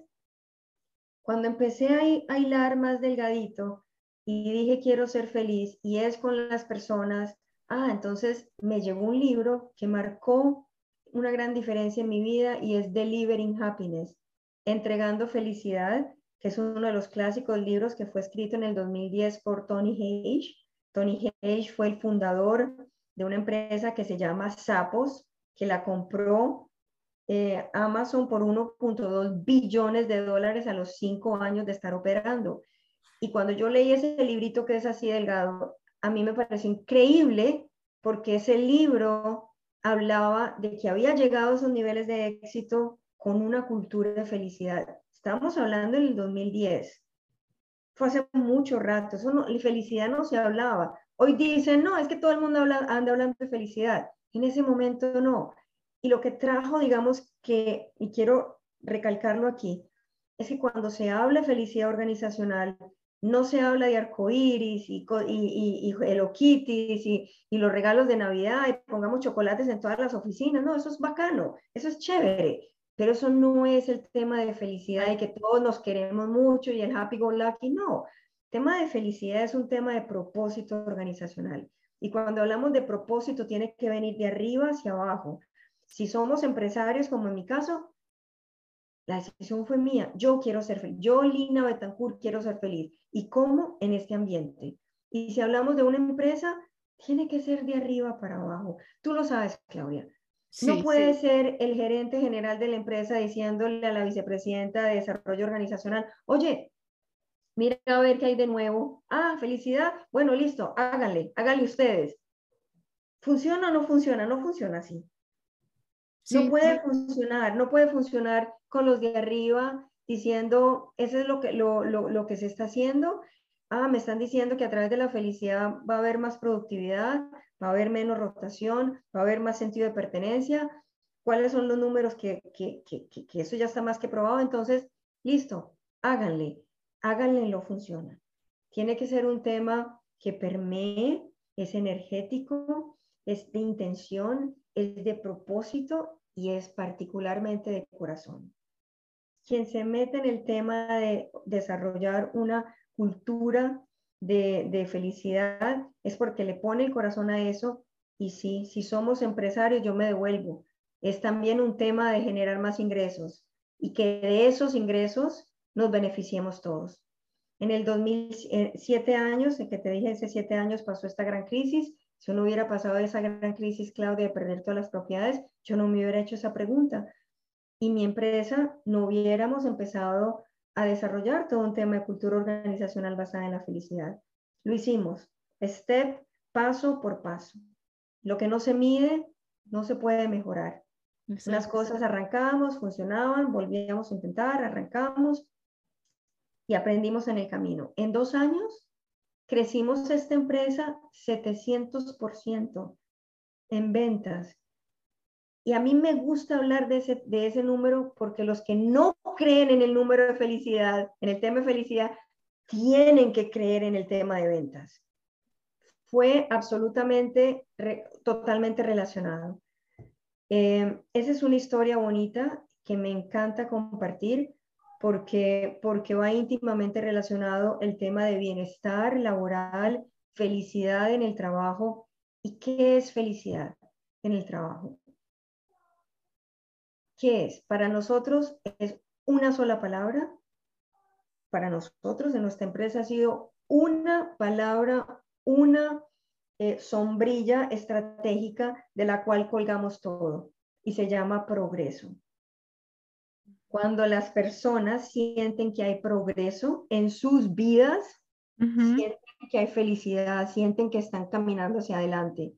B: cuando empecé a, a hilar más delgadito y dije quiero ser feliz y es con las personas, ah, entonces me llegó un libro que marcó una gran diferencia en mi vida y es Delivering Happiness Entregando Felicidad, que es uno de los clásicos libros que fue escrito en el 2010 por Tony Hage. Tony Hage fue el fundador de una empresa que se llama Sapos, que la compró eh, Amazon por 1.2 billones de dólares a los cinco años de estar operando. Y cuando yo leí ese librito que es así delgado, a mí me pareció increíble porque ese libro hablaba de que había llegado a esos niveles de éxito con una cultura de felicidad. Estamos hablando del 2010. Fue hace mucho rato. Eso no, felicidad no se hablaba. Hoy dicen, no, es que todo el mundo habla, anda hablando de felicidad. En ese momento no. Y lo que trajo, digamos que, y quiero recalcarlo aquí, es que cuando se habla de felicidad organizacional, no se habla de arcoíris y, y, y, y, y, los regalos de Navidad y pongamos chocolates en todas las oficinas. No, eso es bacano, eso es chévere. Pero eso no es el tema de felicidad y que todos nos queremos mucho y el happy go lucky, no. El tema de felicidad es un tema de propósito organizacional. Y cuando hablamos de propósito, tiene que venir de arriba hacia abajo. Si somos empresarios, como en mi caso, la decisión fue mía. Yo quiero ser feliz. Yo, Lina Betancourt, quiero ser feliz. ¿Y cómo? En este ambiente. Y si hablamos de una empresa, tiene que ser de arriba para abajo. Tú lo sabes, Claudia no puede ser el gerente general de la empresa diciéndole a la vicepresidenta de desarrollo organizacional, oye, mira a ver qué hay de nuevo. Ah, felicidad. Bueno, listo, háganle, háganle ustedes. ¿Funciona o no funciona? No funciona así. no puede funcionar, no puede funcionar con los de arriba diciendo, eso es lo que, lo, lo que se está haciendo. Ah, me están diciendo que a través de la felicidad va a haber más productividad, va a haber menos rotación, va a haber más sentido de pertenencia, cuáles son los números que, que, que, que eso ya está más que probado. Entonces, listo, háganle, háganle, lo funciona. Tiene que ser un tema que permee, es energético, es de intención, es de propósito y es particularmente de corazón. Quien se mete en el tema de desarrollar una cultura de, felicidad es porque le pone el corazón a eso y sí, si somos empresarios yo me devuelvo. Es también un tema de generar más ingresos y que de esos ingresos nos beneficiemos todos. En el 2007 años, en que te dije, hace siete años pasó esta gran crisis, si no hubiera pasado esa gran crisis, Claudia, de perder todas las propiedades, yo no me hubiera hecho esa pregunta. Y mi empresa no hubiéramos empezado a desarrollar todo un tema de cultura organizacional basada en la felicidad. Lo hicimos, step, paso por paso. Lo que no se mide, no se puede mejorar. Las cosas arrancamos, funcionaban, volvíamos a intentar, arrancamos y aprendimos en el camino. En dos años crecimos esta empresa 700% en ventas. Y a mí me gusta hablar de ese, de ese número porque los que no creen en el número de felicidad, en el tema de felicidad, tienen que creer en el tema de ventas. Fue absolutamente, totalmente relacionado. Eh, esa es una historia bonita que me encanta compartir porque, porque va íntimamente relacionado el tema de bienestar laboral, felicidad en el trabajo. ¿Y qué es felicidad en el trabajo? ¿Qué es? Para nosotros es una sola palabra. Para nosotros en nuestra empresa ha sido una palabra, una eh, sombrilla estratégica de la cual colgamos todo y se llama progreso. Cuando las personas sienten que hay progreso en sus vidas, sienten que hay felicidad, sienten que están caminando hacia adelante.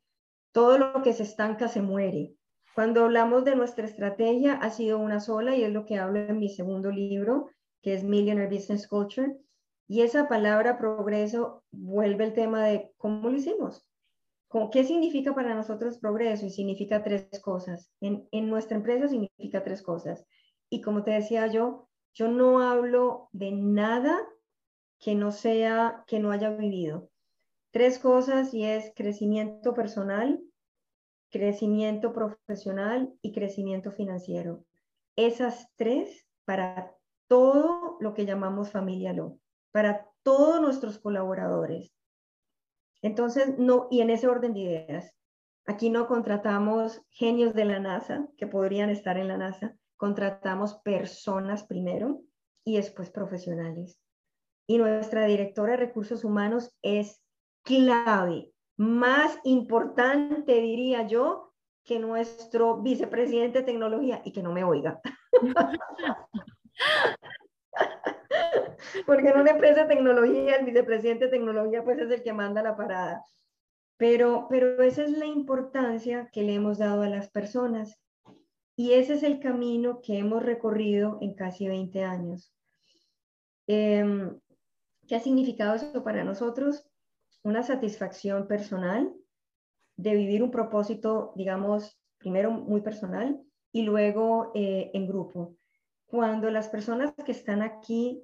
B: Todo lo que se estanca se muere. Cuando hablamos de nuestra estrategia, ha sido una sola y es lo que hablo en mi segundo libro, que es Millionaire Business Culture. Y esa palabra progreso vuelve el tema de cómo lo hicimos. ¿Qué significa para nosotros progreso? Y significa tres cosas. En, en nuestra empresa significa tres cosas. Y como te decía yo, yo no hablo de nada que no sea, que no haya vivido. Tres cosas y es crecimiento personal, crecimiento profesional y crecimiento financiero. Esas tres para todo lo que llamamos familia Lo, para todos nuestros colaboradores. Entonces, no, y en ese orden de ideas, aquí no contratamos genios de la NASA que podrían estar en la NASA, contratamos personas primero y después profesionales. Y nuestra directora de recursos humanos es clave más importante, diría yo, que nuestro vicepresidente de tecnología y que no me oiga. Porque en una empresa de tecnología, el vicepresidente de tecnología pues es el que manda la parada. Pero, pero esa es la importancia que le hemos dado a las personas. Y ese es el camino que hemos recorrido en casi 20 años. Em, ¿Qué ha significado eso para nosotros? Una satisfacción personal de vivir un propósito, digamos, primero muy personal y luego eh, en grupo. Cuando las personas que están aquí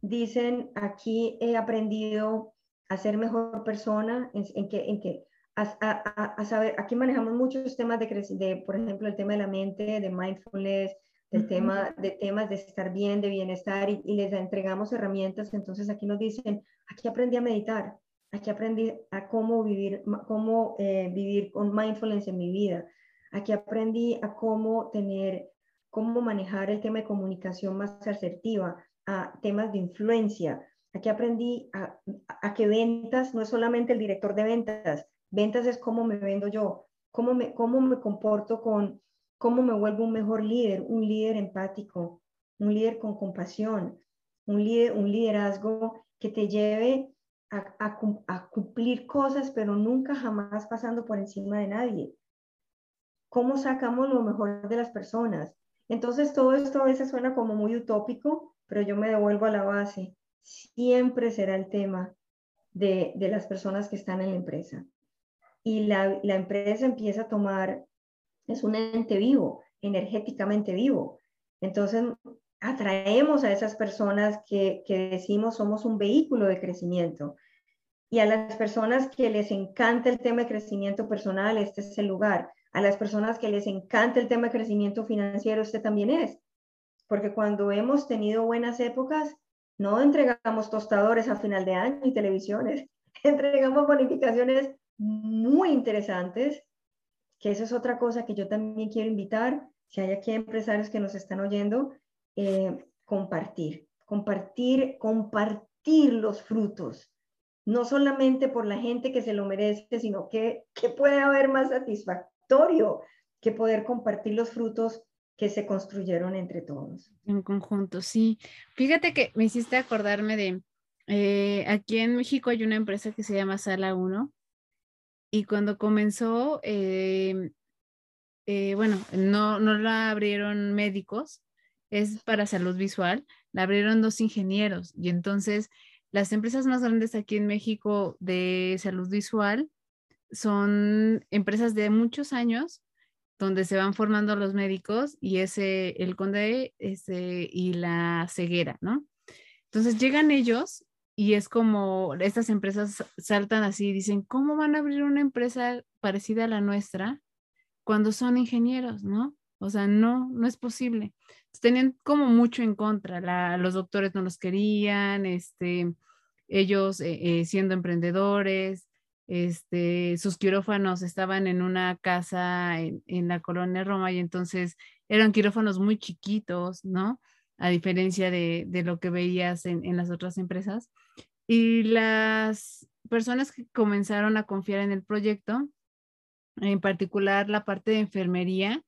B: dicen, aquí he aprendido a ser mejor persona, en, que, en que a, saber, aquí manejamos muchos temas de, de, por ejemplo, el tema de la mente, de mindfulness, del tema, de temas de estar bien, de bienestar, y, y les entregamos herramientas. Entonces aquí nos dicen, aquí aprendí a meditar, Aquí aprendí a cómo vivir, cómo eh, vivir con mindfulness en mi vida. Aquí aprendí a cómo tener, cómo manejar el tema de comunicación más asertiva, a temas de influencia. Aquí aprendí a, a, que ventas no es solamente el director de ventas, ventas es cómo me vendo yo, cómo me, cómo me comporto con, cómo me vuelvo un mejor líder, un líder empático, un líder con compasión, un, líder, un liderazgo que te lleve a, cumplir cosas, pero nunca jamás pasando por encima de nadie. ¿Cómo sacamos lo mejor de las personas? Entonces todo esto a veces suena como muy utópico, pero yo me devuelvo a la base. Siempre será el tema de, de las personas que están en la empresa. Y la, la empresa empieza a tomar, es un ente vivo, energéticamente vivo. Entonces atraemos a esas personas que, que, decimos somos un vehículo de crecimiento. Y a las personas que les encanta el tema de crecimiento personal, este es el lugar. A las personas que les encanta el tema de crecimiento financiero, este también es. Porque cuando hemos tenido buenas épocas, no entregamos tostadores a final de año y televisiones, entregamos bonificaciones muy interesantes, que eso es otra cosa que yo también quiero invitar, si hay aquí empresarios que nos están oyendo, eh, compartir, compartir, compartir los frutos no solamente por la gente que se lo merece, sino que, que puede haber más satisfactorio que poder compartir los frutos que se construyeron entre todos.
A: En conjunto, sí. Fíjate que me hiciste acordarme de, eh, aquí en México hay una empresa que se llama Sala 1 y cuando comenzó, eh, eh, bueno, no, no la abrieron médicos, es para salud visual, la abrieron dos ingenieros y entonces las empresas más grandes aquí en México de salud visual son empresas de muchos años donde se van formando los médicos y ese el conde ese, y la ceguera, ¿no? Entonces llegan ellos y es como estas empresas saltan así y dicen, ¿cómo van a abrir una empresa parecida a la nuestra cuando son ingenieros, no? O sea, no, no es posible. tenían como mucho en contra, los doctores no los querían, este, ellos eh, eh, siendo emprendedores, este, sus quirófanos estaban en una casa en, la colonia Roma y entonces eran quirófanos muy chiquitos, ¿no? A diferencia de, lo que veías en, en, las otras empresas. Y las personas que comenzaron a confiar en el proyecto, en particular la parte de enfermería,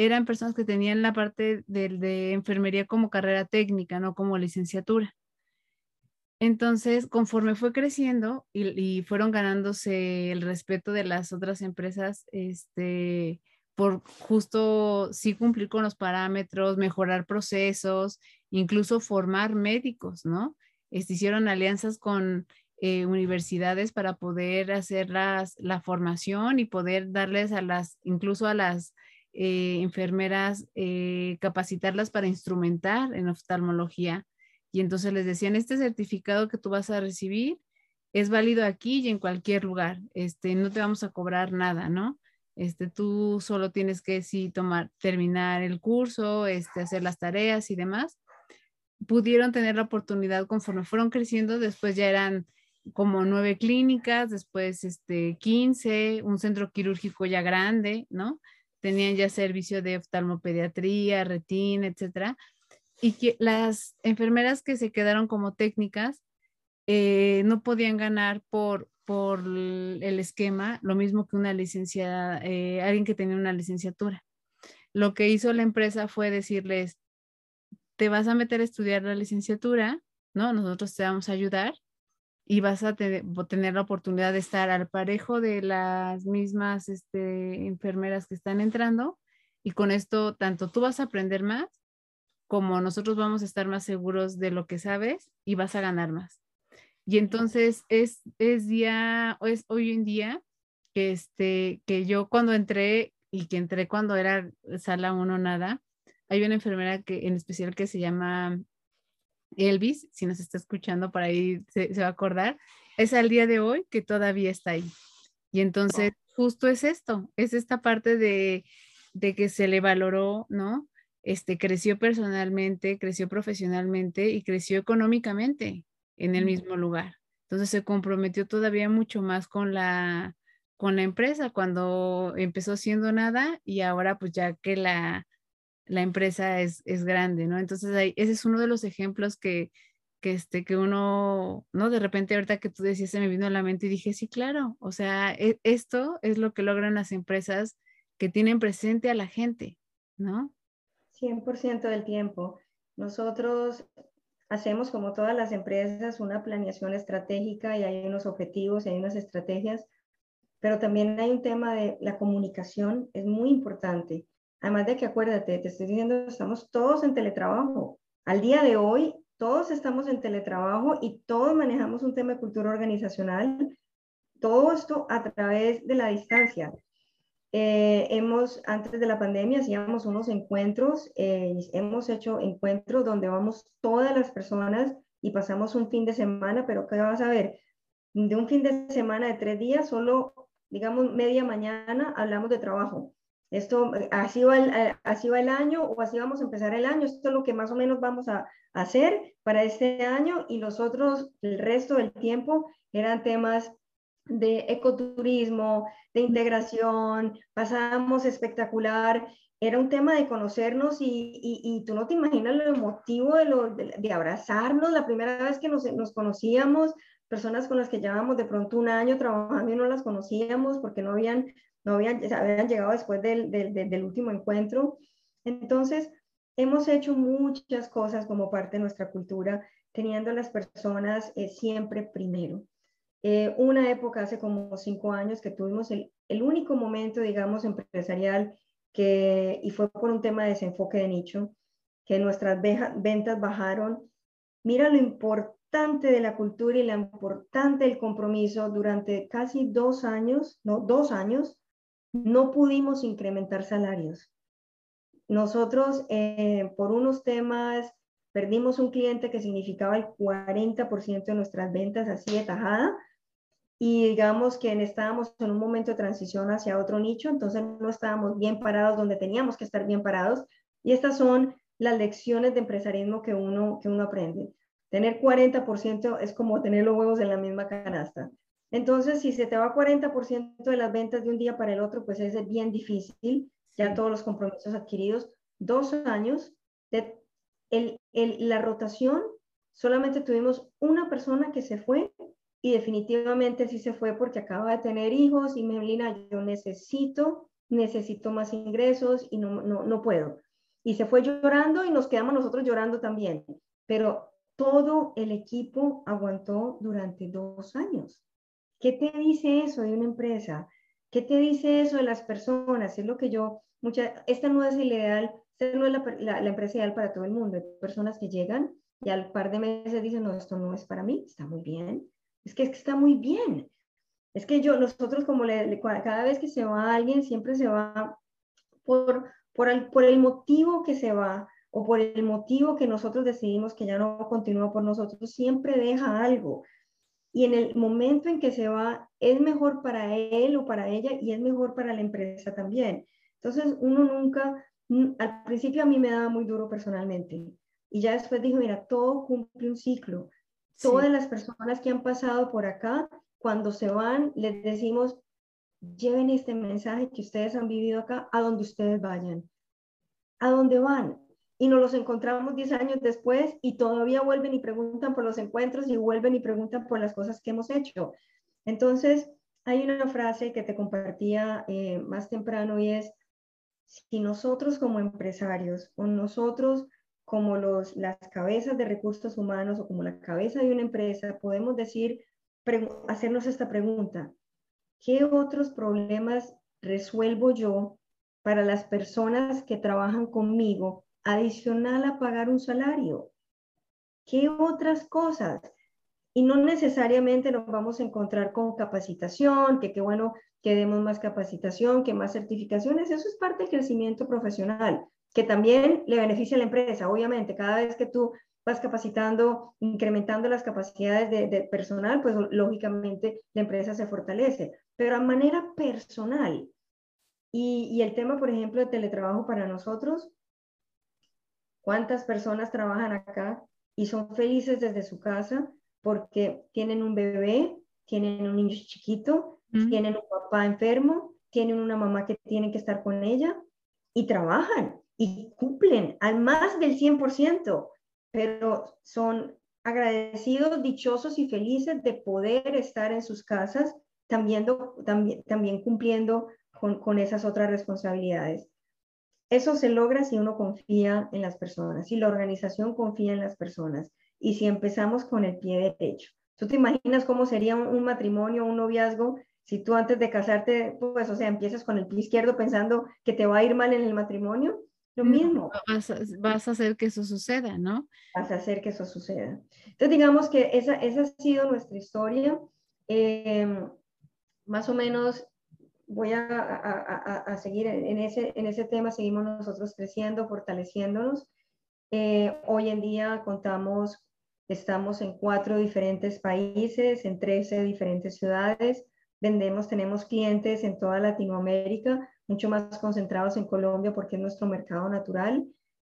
A: eran personas que tenían la parte de, de enfermería como carrera técnica, no como licenciatura. Entonces, conforme fue creciendo y, fueron ganándose el respeto de las otras empresas, este, por justo sí cumplir con los parámetros, mejorar procesos, incluso formar médicos, ¿no? Este, hicieron alianzas con eh, universidades para poder hacer las, la formación y poder darles a las, incluso a las eh, enfermeras, eh, capacitarlas para instrumentar en oftalmología y entonces les decían, este certificado que tú vas a recibir es válido aquí y en cualquier lugar, este, no te vamos a cobrar nada, ¿no? Este, tú solo tienes que sí tomar, terminar el curso, este, hacer las tareas y demás. Pudieron tener la oportunidad conforme fueron creciendo, después ya eran como nueve clínicas, después este, 15, un centro quirúrgico ya grande, ¿no? Tenían ya servicio de oftalmopediatría, retina, etcétera y que las enfermeras que se quedaron como técnicas eh, no podían ganar por, por el esquema, lo mismo que una licenciada, eh, alguien que tenía una licenciatura. Lo que hizo la empresa fue decirles, te vas a meter a estudiar la licenciatura, ¿no? Nosotros te vamos a ayudar y vas a tener la oportunidad de estar al parejo de las mismas este, enfermeras que están entrando y con esto tanto tú vas a aprender más como nosotros vamos a estar más seguros de lo que sabes y vas a ganar más. Y entonces es, es día, es hoy en día que, este, que yo cuando entré y que entré cuando era sala uno nada, hay una enfermera que en especial que se llama Elvis, si nos está escuchando por ahí se, se va a acordar, es al día de hoy que todavía está ahí. Y entonces justo es esto, es esta parte de, de que se le valoró, ¿no? este, creció personalmente, creció profesionalmente y creció económicamente en el mismo lugar. Entonces se comprometió todavía mucho más con la, con la empresa cuando empezó siendo nada y ahora pues ya que la, la empresa es, es, grande, ¿no? Entonces ahí, ese es uno de los ejemplos que, que, este, que uno, ¿no? De repente ahorita que tú decías se me vino a la mente y dije, sí, claro, o sea, e, esto es lo que logran las empresas que tienen presente a la gente, ¿no?
B: 100% del tiempo. Nosotros hacemos, como todas las empresas, una planeación estratégica y hay unos objetivos y hay unas estrategias, pero también hay un tema de la comunicación, es muy importante. Además de que acuérdate, te estoy diciendo, estamos todos en teletrabajo. Al día de hoy, todos estamos en teletrabajo y todos manejamos un tema de cultura organizacional. Todo esto a través de la distancia. Eh, hemos, antes de la pandemia, hacíamos unos encuentros, eh, hemos hecho encuentros donde vamos todas las personas y pasamos un fin de semana, pero ¿qué vas a ver? De un fin de semana de tres días, solo, digamos, media mañana hablamos de trabajo. Esto, así va, el, eh, así va el año o así vamos a empezar el año. Esto es lo que más o menos vamos a hacer para este año y los otros, el resto del tiempo, eran temas de ecoturismo, de integración, pasamos espectacular. Era un tema de conocernos y, tú no te imaginas lo emotivo de, lo, de, abrazarnos la primera vez que nos, nos, conocíamos, personas con las que llevábamos de pronto un año trabajando y no las conocíamos porque no habían, no habían, habían llegado después del, del, del último encuentro. Entonces, hemos hecho muchas cosas como parte de nuestra cultura, teniendo a las personas eh, siempre primero. Eh, una época hace como cinco años que tuvimos el, el único momento, digamos, empresarial que, y fue por un tema de desenfoque de nicho, que nuestras ventas bajaron. Mira lo importante de la cultura y lo importante del compromiso. Durante casi dos años, no, dos años, no pudimos incrementar salarios. Nosotros, eh, por unos temas, perdimos un cliente que significaba el 40% de nuestras ventas así de tajada y digamos que estábamos en un momento de transición hacia otro nicho, entonces no estábamos bien parados donde teníamos que estar bien parados. Y estas son las lecciones de empresarismo que uno, que uno aprende. Tener 40% es como tener los huevos en la misma canasta. Entonces, si se te va 40% de las ventas de un día para el otro, pues es bien difícil, ya todos los compromisos adquiridos. Dos años, de, el, el, la rotación, solamente tuvimos una persona que se fue y definitivamente sí se fue porque acaba de tener hijos y Melina, yo necesito, necesito más ingresos y no, no, no puedo. Y se fue llorando y nos quedamos nosotros llorando también. Pero todo el equipo aguantó durante dos años. ¿Qué te dice eso de una empresa? ¿Qué te dice eso de las personas? Es lo que yo, mucha, esta no es el ideal, esta no es la, la, la empresa ideal para todo el mundo. Hay personas que llegan y al par de meses dicen, no, esto no es para mí, está muy bien, es que, es que está muy bien. Es que yo, nosotros como le, cada vez que se va alguien, siempre se va por, por, el, por el motivo que se va o por el motivo que nosotros decidimos que ya no continúa por nosotros, siempre deja algo. Y en el momento en que se va, es mejor para él o para ella y es mejor para la empresa también. Entonces, uno nunca, al principio a mí me daba muy duro personalmente. Y ya después dijo, mira, todo cumple un ciclo. Todas las personas que han pasado por acá, cuando se van, les decimos, lleven este mensaje que ustedes han vivido acá a donde ustedes vayan. ¿A dónde van? Y nos los encontramos 10 años después y todavía vuelven y preguntan por los encuentros y vuelven y preguntan por las cosas que hemos hecho. Entonces, hay una frase que te compartía eh, más temprano y es, si nosotros como empresarios o nosotros como los, las cabezas de recursos humanos o como la cabeza de una empresa, podemos decir, hacernos esta pregunta, ¿qué otros problemas resuelvo yo para las personas que trabajan conmigo adicional a pagar un salario? ¿Qué otras cosas? Y no necesariamente nos vamos a encontrar con capacitación, que qué bueno que demos más capacitación, que más certificaciones, eso es parte del crecimiento profesional que también le beneficia a la empresa, obviamente, cada vez que tú vas capacitando, incrementando las capacidades de, personal, pues lógicamente la empresa se fortalece, pero a manera personal. Y, y el tema, por ejemplo, de teletrabajo para nosotros, ¿cuántas personas trabajan acá y son felices desde su casa porque tienen un bebé, tienen un niño chiquito, tienen un papá enfermo, tienen una mamá que tiene que estar con ella y trabajan? y cumplen al más del 100%, pero son agradecidos, dichosos y felices de poder estar en sus casas también, también, también cumpliendo con, con esas otras responsabilidades. Eso se logra si uno confía en las personas, si la organización confía en las personas y si empezamos con el pie derecho. ¿Tú te imaginas cómo sería un, un matrimonio, un noviazgo, si tú antes de casarte, pues, o sea, empiezas con el pie izquierdo pensando que te va a ir mal en el matrimonio? Lo mismo.
A: Vas a, hacer que eso suceda, ¿no?
B: Vas a hacer que eso suceda. Entonces, digamos que esa, esa ha sido nuestra historia. Em, más o menos voy a, a, a, seguir en ese, en ese tema, seguimos nosotros creciendo, fortaleciéndonos. Eh, hoy en día contamos, estamos en cuatro diferentes países, en 13 diferentes ciudades, vendemos, tenemos clientes en toda Latinoamérica, mucho más concentrados en Colombia porque es nuestro mercado natural.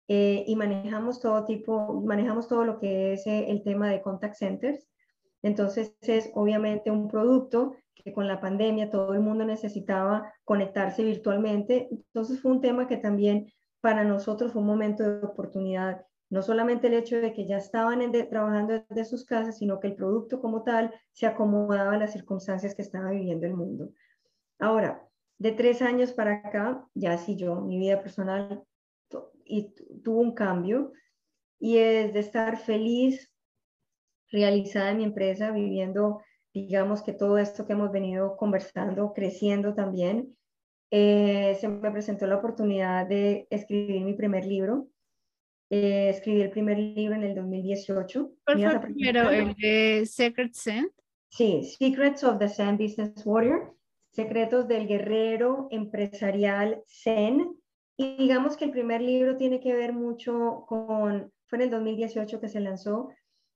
B: Eh, y manejamos todo tipo, manejamos todo lo que es eh, el tema de contact centers. Entonces es obviamente un producto que con la pandemia todo el mundo necesitaba conectarse virtualmente. Entonces fue un tema que también para nosotros fue un momento de oportunidad no solamente el hecho de que ya estaban trabajando desde sus casas, sino que el producto como tal se acomodaba a las circunstancias que estaba viviendo el mundo. Ahora, de tres años para acá, ya sí yo, mi vida personal y tuvo un cambio y es de estar feliz, realizada en mi empresa, viviendo, digamos que todo esto que hemos venido conversando, creciendo también. Eh, se me presentó la oportunidad de escribir mi primer libro. Eh, escribí el primer libro en el 2018.
A: ¿Cuál fue primero? ¿El de Secret Sand?
B: Sí, Secrets of the Zen Business Warrior, Secretos del Guerrero Empresarial Zen. Y digamos que el primer libro tiene que ver mucho con, fue en el 2018 que se lanzó,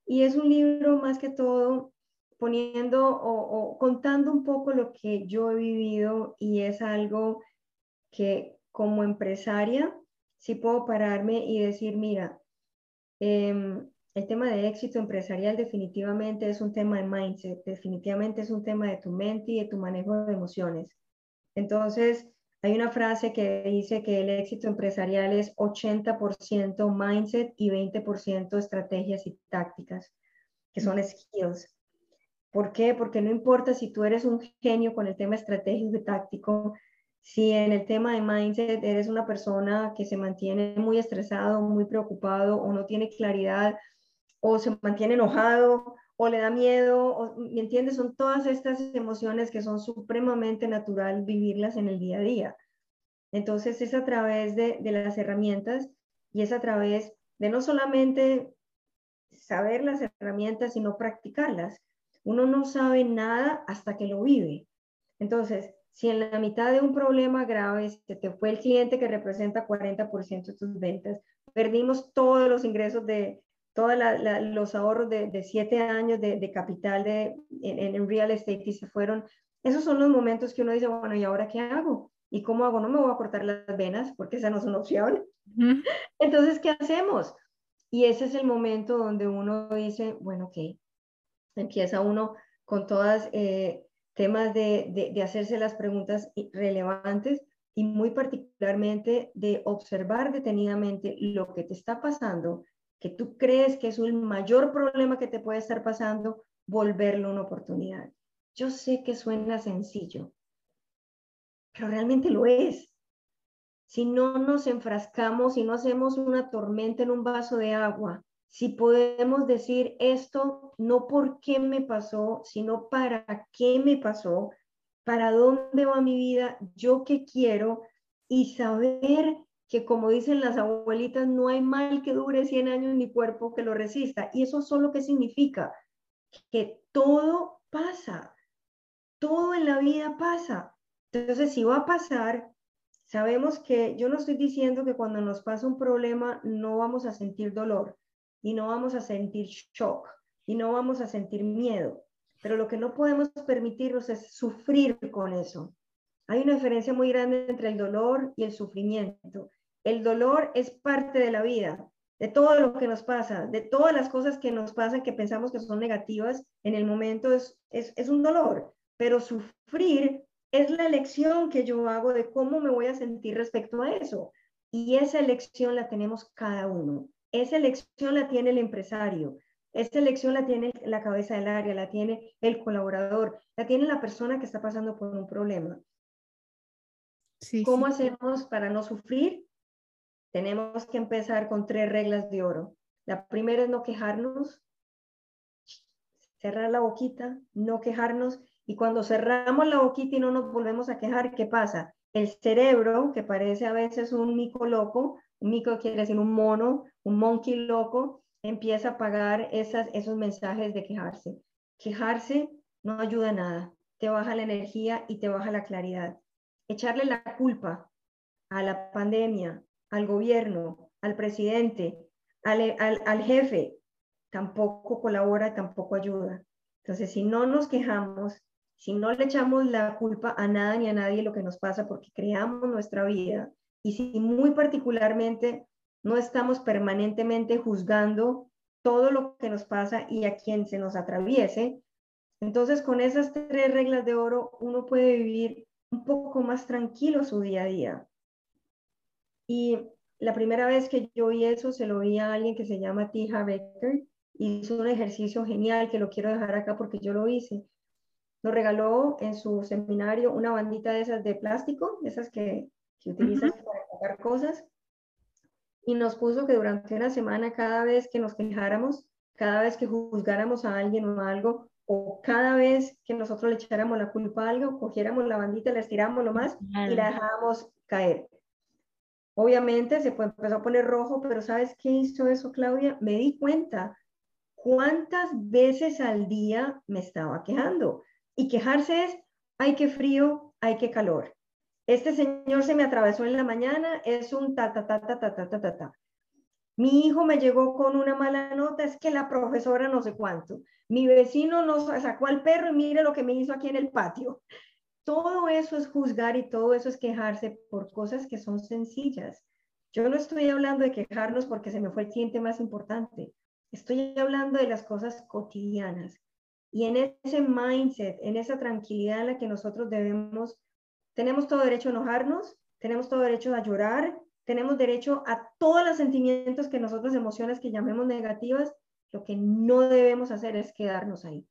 B: y es un libro más que todo poniendo o, contando un poco lo que yo he vivido y es algo que como empresaria sí puedo pararme y decir, mira, em, el tema de éxito empresarial definitivamente es un tema de mindset, definitivamente es un tema de tu mente y de tu manejo de emociones. Entonces, hay una frase que dice que el éxito empresarial es 80% mindset y 20% estrategias y tácticas, que son skills. ¿Por qué? Porque no importa si tú eres un genio con el tema estratégico y táctico, si en el tema de mindset eres una persona que se mantiene muy estresado, muy preocupado o no tiene claridad o se mantiene enojado o le da miedo, ¿me entiendes? Son todas estas emociones que son supremamente natural vivirlas en el día a día. Entonces es a través de, de las herramientas y es a través de no solamente saber las herramientas, sino practicarlas. Uno no sabe nada hasta que lo vive. Entonces, si en la mitad de un problema grave se te fue el cliente que representa 40% de tus ventas, perdimos todos los ingresos de todos los ahorros de, siete años de, capital de, en, real estate y se fueron, esos son los momentos que uno dice, bueno, ¿y ahora qué hago? ¿Y cómo hago? No me voy a cortar las venas porque esa no es una opción. Entonces, ¿qué hacemos? Y ese es el momento donde uno dice, bueno, ok, empieza uno con todas eh, temas de, de, hacerse las preguntas relevantes y muy particularmente de observar detenidamente lo que te está pasando, que tú crees que es un mayor problema que te puede estar pasando, volverlo una oportunidad. Yo sé que suena sencillo, pero realmente lo es si no nos enfrascamos, si no hacemos una tormenta en un vaso de agua, si podemos decir esto no por qué me pasó, sino para qué me pasó, para dónde va mi vida, yo qué quiero y saber que como dicen las abuelitas, no hay mal que dure 100 años ni cuerpo que lo resista. Y eso solo que significa que todo pasa, todo en la vida pasa. Entonces, si va a pasar, Sabemos que yo no estoy diciendo que cuando nos pasa un problema no vamos a sentir dolor y no vamos a sentir shock y no vamos a sentir miedo, pero lo que no podemos permitirnos es sufrir con eso. Hay una diferencia muy grande entre el dolor y el sufrimiento. El dolor es parte de la vida, de todo lo que nos pasa, de todas las cosas que nos pasan que pensamos que son negativas, en el momento es, es, es un dolor, pero sufrir es la elección que yo hago de cómo me voy a sentir respecto a eso. Y esa elección la tenemos cada uno. Esa elección la tiene el empresario. Esa elección la tiene la cabeza del área, la tiene el colaborador, la tiene la persona que está pasando por un problema. ¿Cómo hacemos para no sufrir? Tenemos que empezar con tres reglas de oro. La primera es no quejarnos, cerrar la boquita, no quejarnos y cuando cerramos la boquita y no nos volvemos a quejar, ¿qué pasa? El cerebro, que parece a veces un mico loco, un mico quiere decir un mono, un monkey loco, empieza a apagar esas, esos mensajes de quejarse. Quejarse no ayuda a nada, te baja la energía y te baja la claridad. Echarle la culpa a la pandemia, al gobierno, al presidente, al, al, al jefe, tampoco colabora, tampoco ayuda. Entonces, si no nos quejamos, si no le echamos la culpa a nada ni a nadie lo que nos pasa porque creamos nuestra vida y si muy particularmente no estamos permanentemente juzgando todo lo que nos pasa y a quien se nos atraviese, entonces con esas tres reglas de oro uno puede vivir un poco más tranquilo su día a día. Y la primera vez que yo vi eso se lo vi a alguien que se llama Tija Becker. Hizo un ejercicio genial que lo quiero dejar acá porque yo lo hice. Nos regaló en su seminario una bandita de esas de plástico, esas que, que utilizas para tocar cosas. Y nos puso que durante una semana, cada vez que nos quejáramos, cada vez que juzgáramos a alguien o algo, o cada vez que nosotros le echáramos la culpa a algo, cogiéramos la bandita, la estiramos lo más y la dejábamos caer. Obviamente se empezó a poner rojo, pero ¿sabes qué hizo eso, Claudia? Me di cuenta cuántas veces al día me estaba quejando. Y quejarse es, ay, qué frío, ay, qué calor. Este señor se me atravesó en la mañana, es un ta, ta, ta, ta, ta, ta, ta, ta. Mi hijo me llegó con una mala nota, es que la profesora no sé cuánto. Mi vecino nos sacó al perro y mire lo que me hizo aquí en el patio. Todo eso es juzgar y todo eso es quejarse por cosas que son sencillas. Yo no estoy hablando de quejarnos porque se me fue el cliente más importante. Estoy hablando de las cosas cotidianas. Y en ese mindset, en esa tranquilidad en la que nosotros debemos, tenemos todo derecho a enojarnos, tenemos todo derecho a llorar, tenemos derecho a todos los sentimientos que nosotros, emociones que llamemos negativas, lo que no debemos hacer es quedarnos ahí.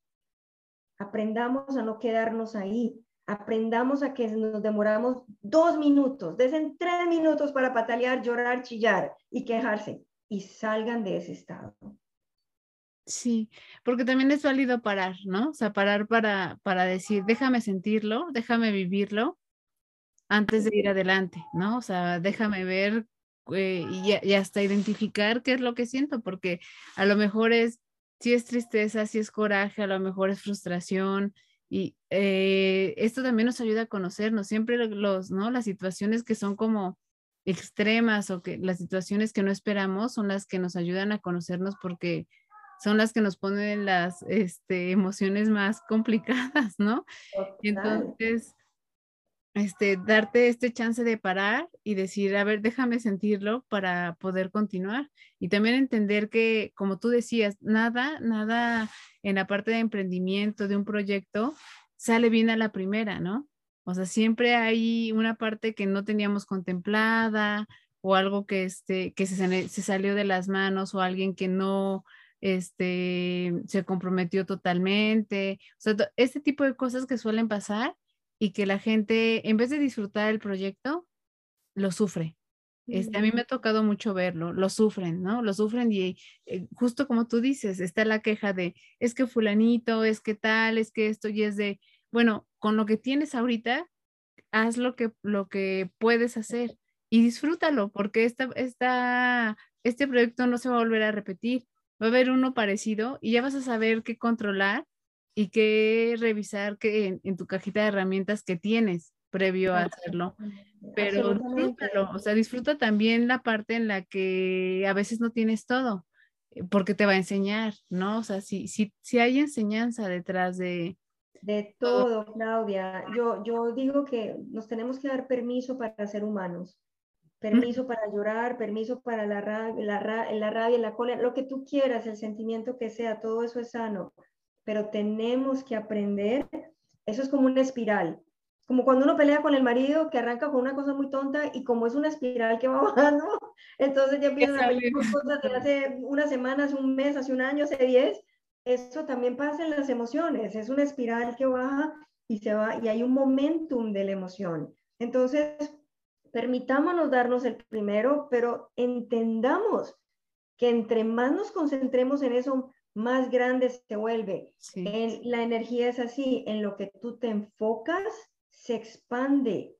B: Aprendamos a no quedarnos ahí. Aprendamos a que nos demoramos dos minutos, desen tres minutos para patalear, llorar, chillar y quejarse y salgan de ese estado.
A: Sí, porque también es válido parar, ¿no? O sea, parar para, para decir, déjame sentirlo, déjame vivirlo antes de ir adelante, ¿no? O sea, déjame ver eh, y, hasta identificar qué es lo que siento, porque a lo mejor es, si es tristeza, si es coraje, a lo mejor es frustración. Y eh, esto también nos ayuda a conocernos, siempre los, ¿no? Las situaciones que son como extremas o que las situaciones que no esperamos son las que nos ayudan a conocernos porque son las que nos ponen las este, emociones más complicadas, ¿no? entonces, este, darte este chance de parar y decir, a ver, déjame sentirlo para poder continuar. Y también entender que, como tú decías, nada, nada en la parte de emprendimiento de un proyecto sale bien a la primera, ¿no? O sea, siempre hay una parte que no teníamos contemplada o algo que, este, que se, se salió de las manos o alguien que no este, se comprometió totalmente. O sea, este tipo de cosas que suelen pasar y que la gente, en vez de disfrutar el proyecto, lo sufre. Este, a mí me ha tocado mucho verlo, lo sufren, ¿no? Lo sufren y eh, justo como tú dices, está la queja de, es que fulanito, es que tal, es que esto y es de, bueno, con lo que tienes ahorita, haz lo que, lo que puedes hacer y disfrútalo, porque esta, esta, este proyecto no se va a volver a repetir. Va a haber uno parecido y ya vas a saber qué controlar y que revisar que en, tu cajita de herramientas que tienes previo a hacerlo. Pero disfrútalo, o sea, disfruta también la parte en la que a veces no tienes todo, eh, porque te va a enseñar, ¿no? O sea, si, si, si hay enseñanza detrás de...
B: De todo, Claudia. Yo, yo digo que nos tenemos que dar permiso para ser humanos. Permiso para llorar, permiso para la rabia, la, la rabia, la cólera, lo que tú quieras, el sentimiento que sea, todo eso es sano pero tenemos que aprender, eso es como una espiral, como cuando uno pelea con el marido que arranca con una cosa muy tonta y como es una espiral que va bajando, entonces ya empiezan a con cosas de hace unas semanas, un mes, hace un año, hace diez, eso también pasa en las emociones, es una espiral que baja y se va y hay un momentum de la emoción. Entonces, permitámonos darnos el primero, pero entendamos que entre más nos concentremos en eso, más grande se vuelve. la energía es así, en lo que tú te enfocas, se expande.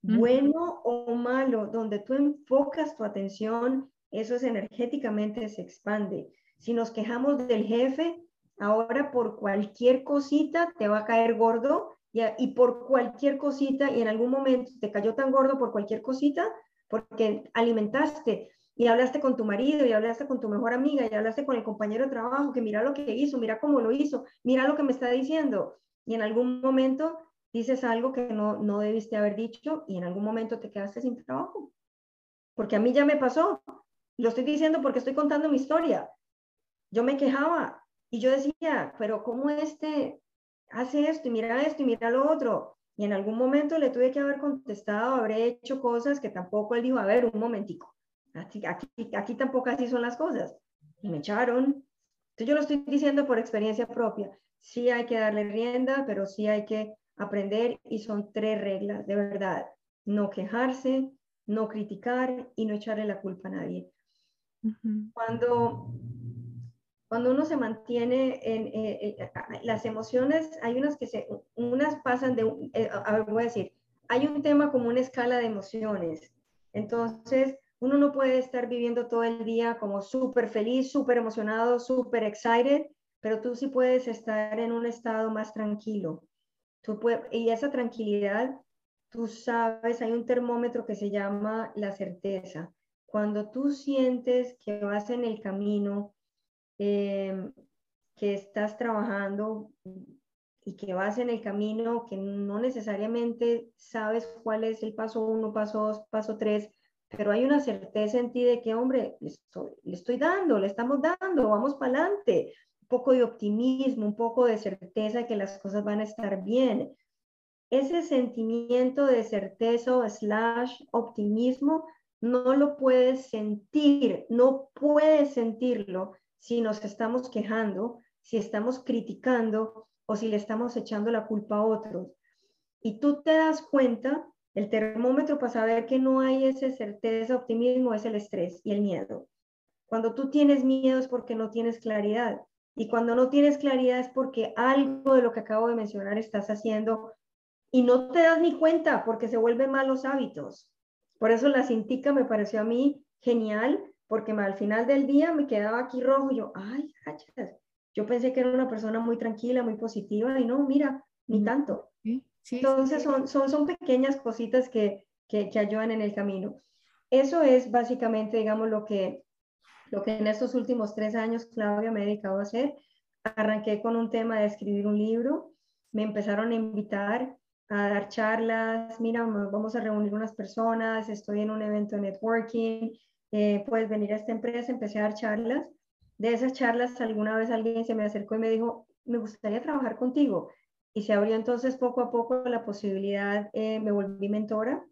B: Bueno o malo, donde tú enfocas tu atención, eso es energéticamente se expande. Si nos quejamos del jefe, ahora por cualquier cosita te va a caer gordo y, y por cualquier cosita, y en algún momento te cayó tan gordo por cualquier cosita, porque alimentaste y hablaste con tu marido y hablaste con tu mejor amiga y hablaste con el compañero de trabajo que mira lo que hizo, mira cómo lo hizo, mira lo que me está diciendo. Y en algún momento dices algo que no, no debiste haber dicho y en algún momento te quedaste sin trabajo. Porque a mí ya me pasó. Lo estoy diciendo porque estoy contando mi historia. Yo me quejaba y yo decía, pero ¿cómo este hace esto y mira esto y mira lo otro? Y en algún momento le tuve que haber contestado, habré hecho cosas que tampoco él dijo, a ver, un momentico Aquí, aquí, aquí tampoco así son las cosas. Y me echaron. Entonces yo lo estoy diciendo por experiencia propia. Sí hay que darle rienda, pero sí hay que aprender y son tres reglas, de verdad. No quejarse, no criticar y no echarle la culpa a nadie. Cuando cuando uno se mantiene en eh, eh, las emociones, hay unas que se, unas pasan de, eh, a ver, voy a decir, hay un tema como una escala de emociones. Entonces, uno no puede estar viviendo todo el día como súper feliz, súper emocionado, súper excited, pero tú sí puedes estar en un estado más tranquilo. Tú y esa tranquilidad, tú sabes, hay un termómetro que se llama la certeza. Cuando tú sientes que vas en el camino, Em, que estás trabajando y que vas en el camino, que no necesariamente sabes cuál es el paso uno, paso dos, paso tres, pero hay una certeza en ti de que, hombre, le estoy, dando, le estamos dando, vamos para adelante. Un poco de optimismo, un poco de certeza de que las cosas van a estar bien. Ese sentimiento de certeza slash optimismo no lo puedes sentir, no puedes sentirlo si nos estamos quejando, si estamos criticando o si le estamos echando la culpa a otros. Y tú te das cuenta, el termómetro para saber que no hay esa certeza, optimismo, es el estrés y el miedo. Cuando tú tienes miedo es porque no tienes claridad. Y cuando no tienes claridad es porque algo de lo que acabo de mencionar estás haciendo y no te das ni cuenta porque se vuelven malos hábitos. Por eso la cintica me pareció a mí genial porque al final del día me quedaba aquí rojo y yo, ay, yo pensé que era una persona muy tranquila, muy positiva y no, mira, ni tanto. Entonces Son, son, son pequeñas cositas que, que, que, ayudan en el camino. Eso es básicamente, digamos, lo que, lo que en estos últimos tres años Claudia me ha dedicado a hacer. Arranqué con un tema de escribir un libro, me empezaron a invitar a dar charlas, mira, vamos a reunir unas personas, estoy en un evento de networking, eh, puedes venir a esta empresa, empecé a dar charlas. De esas charlas, alguna vez alguien se me acercó y me dijo, me gustaría trabajar contigo. Y se abrió entonces poco a poco la posibilidad, eh, me volví mentora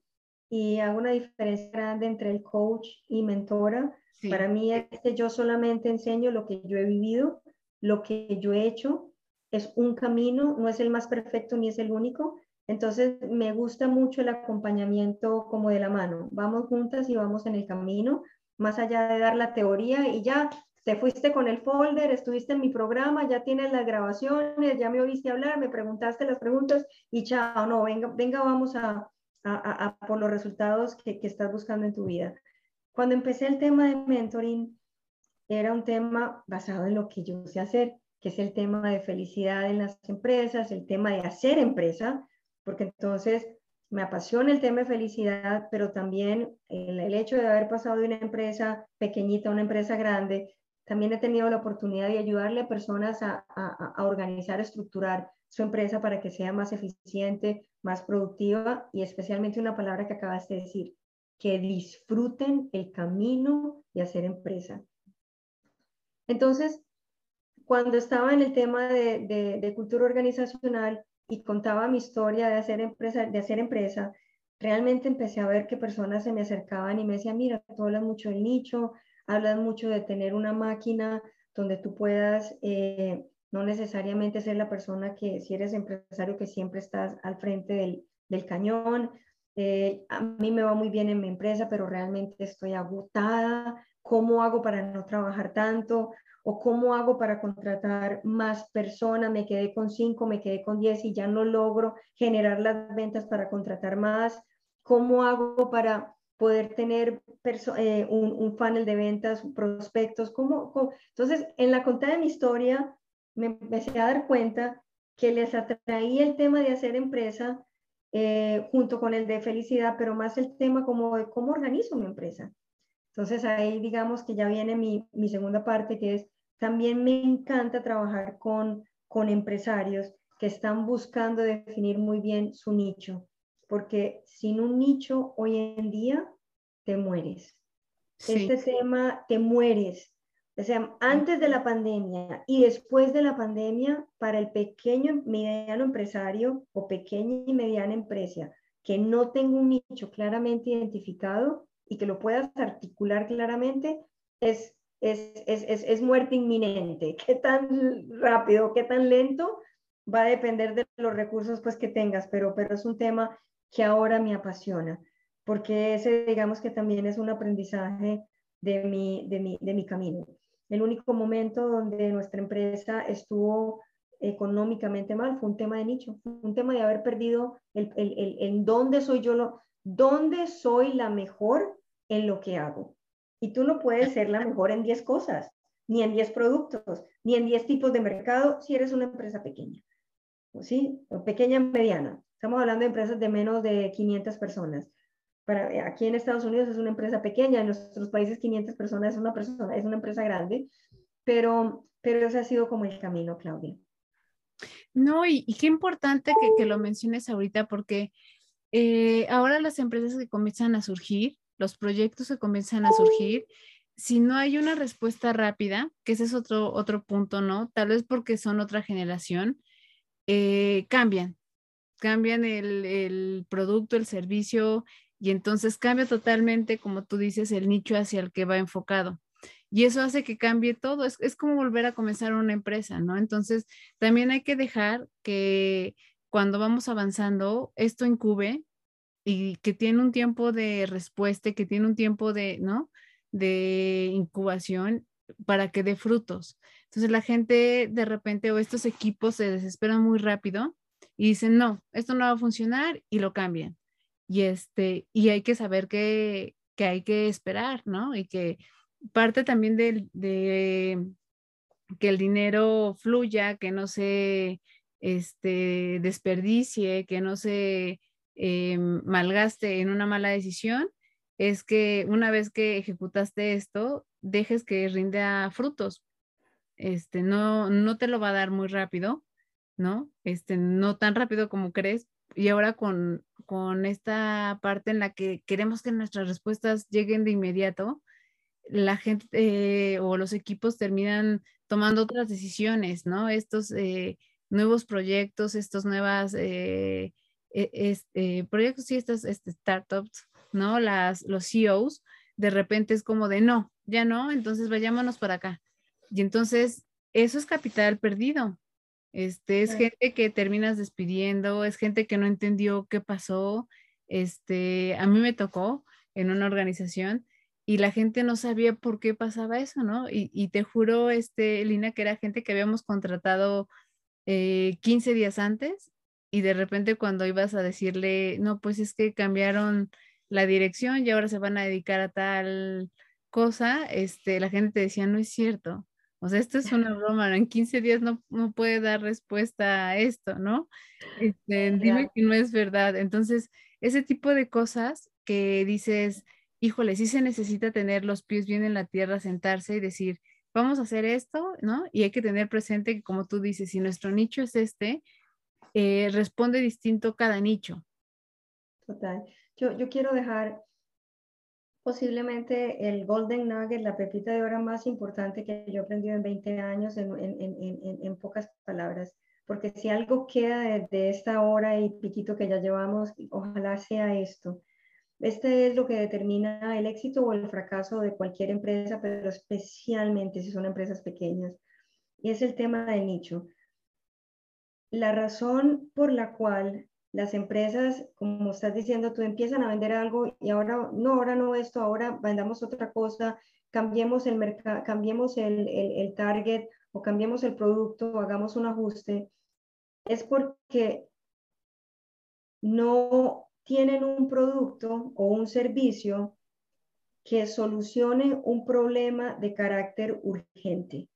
B: y hago una diferencia grande entre el coach y mentora. Para mí es que yo solamente enseño lo que yo he vivido, lo que yo he hecho. Es un camino, no es el más perfecto ni es el único, entonces, me gusta mucho el acompañamiento como de la mano. Vamos juntas y vamos en el camino, más allá de dar la teoría y ya te fuiste con el folder, estuviste en mi programa, ya tienes las grabaciones, ya me oíste hablar, me preguntaste las preguntas y chao, no, venga, venga, vamos a, por los resultados que, que estás buscando en tu vida. Cuando empecé el tema de mentoring, era un tema basado en lo que yo sé hacer, que es el tema de felicidad en las empresas, el tema de hacer empresa, porque entonces me apasiona el tema de felicidad, pero también el, hecho de haber pasado de una empresa pequeñita a una empresa grande, también he tenido la oportunidad de ayudarle a personas a, a, organizar, estructurar su empresa para que sea más eficiente, más productiva y especialmente una palabra que acabas de decir, que disfruten el camino de hacer empresa. Entonces, cuando estaba en el tema de, de cultura organizacional, y contaba mi historia de hacer empresa, de hacer empresa, realmente empecé a ver que personas se me acercaban y me decían, mira, tú hablas mucho del nicho, hablas mucho de tener una máquina donde tú puedas eh, no necesariamente ser la persona que si eres empresario que siempre estás al frente del, del cañón. Eh, a mí me va muy bien en mi empresa, pero realmente estoy agotada. ¿Cómo hago para no trabajar tanto? o cómo hago para contratar más personas, me quedé con cinco, me quedé con diez y ya no logro generar las ventas para contratar más, cómo hago para poder tener eh, un, un, funnel de ventas, prospectos, ¿cómo, Entonces, en la contada de mi historia, me empecé a dar cuenta que les atraía el tema de hacer empresa eh, junto con el de felicidad, pero más el tema como de cómo organizo mi empresa. Entonces ahí digamos que ya viene mi, mi segunda parte, que es también me encanta trabajar con, con empresarios que están buscando definir muy bien su nicho, porque sin un nicho hoy en día te mueres. Este tema, te mueres. O sea, antes de la pandemia y después de la pandemia, para el pequeño y mediano empresario o pequeña y mediana empresa que no tenga un nicho claramente identificado, y que lo puedas articular claramente, es, es, es, es, muerte inminente. ¿Qué tan rápido, qué tan lento? Va a depender de los recursos pues, que tengas, pero, pero es un tema que ahora me apasiona, porque ese digamos que también es un aprendizaje de mi, de mi, de mi camino. El único momento donde nuestra empresa estuvo económicamente mal fue un tema de nicho, un tema de haber perdido el, el, el, en dónde soy yo, lo, dónde soy la mejor en lo que hago. Y tú no puedes ser la mejor en 10 cosas, ni en 10 productos, ni en 10 tipos de mercado si eres una empresa pequeña. ¿Sí? O pequeña, mediana. Estamos hablando de empresas de menos de 500 personas. Para, eh, aquí en Estados Unidos es una empresa pequeña, en nuestros países 500 personas es una, persona, es una empresa grande, pero, pero ese ha sido como el camino, Claudia.
A: No, y, qué importante que, lo menciones ahorita, porque eh, ahora las empresas que comienzan a surgir, los proyectos que comienzan a surgir, si no hay una respuesta rápida, que ese es otro, otro punto, ¿no? Tal vez porque son otra generación, eh, cambian, cambian el, el, producto, el servicio, y entonces cambia totalmente, como tú dices, el nicho hacia el que va enfocado y eso hace que cambie todo. Es, es, como volver a comenzar una empresa, ¿no? Entonces, también hay que dejar que cuando vamos avanzando, esto incube y que tiene un tiempo de respuesta, que tiene un tiempo de, ¿no? De incubación para que dé frutos. Entonces, la gente de repente o estos equipos se desesperan muy rápido y dicen, no, esto no va a funcionar y lo cambian. Y, este, y hay que saber que, que hay que esperar, ¿no? Y que parte también de, de, que el dinero fluya, que no se este, desperdicie, que no se eh, malgaste en una mala decisión, es que una vez que ejecutaste esto, dejes que rinda frutos. Este, no, no te lo va a dar muy rápido, ¿no? Este, no tan rápido como crees. Y ahora con, con esta parte en la que queremos que nuestras respuestas lleguen de inmediato, la gente eh, o los equipos terminan tomando otras decisiones, ¿no? Estos eh, nuevos proyectos, estos nuevos eh, e, proyectos y estas este, startups, ¿no? Las, los CEOs, de repente es como de no, ya no, entonces vayámonos para acá. Y entonces eso es capital perdido. Este, es gente que terminas despidiendo, es gente que no entendió qué pasó. Este, a mí me tocó en una organización y la gente no sabía por qué pasaba eso, ¿no? Y, te juro, este, Lina, que era gente que habíamos contratado 15 eh, días antes y de repente cuando ibas a decirle, no, pues es que cambiaron la dirección y ahora se van a dedicar a tal cosa, este, la gente te decía, no es cierto. O sea, esto es una broma, en 15 días no, no puede dar respuesta a esto, ¿no? Este, dime que no es verdad. Entonces, ese tipo de cosas que dices, híjole, sí se necesita tener los pies bien en la tierra, sentarse y decir, vamos a hacer esto, ¿no? Y hay que tener presente que, como tú dices, si nuestro nicho es este, eh, responde distinto cada nicho.
B: Total. Yo, yo quiero dejar posiblemente el golden nugget, la pepita de oro más importante que yo he en 20 años en, pocas palabras. Porque si algo queda de, de, esta hora y piquito que ya llevamos, ojalá sea esto, este es lo que determina el éxito o el fracaso de cualquier empresa, pero especialmente si son empresas pequeñas. Y es el tema del nicho. La razón por la cual las empresas, como estás diciendo, tú empiezan a vender algo y ahora no, ahora no esto, ahora vendamos otra cosa, cambiemos el mercado, cambiemos el, el target o cambiemos el producto, hagamos un ajuste, es porque no tienen un producto o un servicio que solucione un problema de carácter urgente.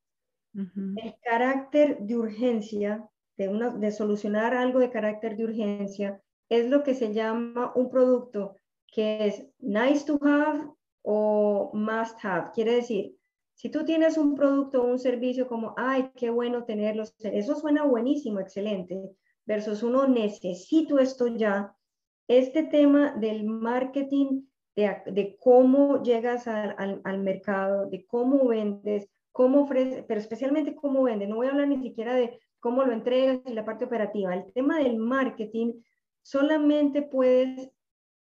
B: El carácter de urgencia, de, una, de solucionar algo de carácter de urgencia, es lo que se llama un producto que es nice to have o must have. Quiere decir, si tú tienes un producto o un servicio como, ay, qué bueno tenerlo, eso suena buenísimo, excelente, versus uno necesito esto ya, este tema del marketing, de, cómo llegas al, al, mercado, de cómo vendes, cómo ofreces, pero especialmente cómo vendes. No voy a hablar ni siquiera de cómo lo entregas y la parte operativa. El tema del marketing solamente puedes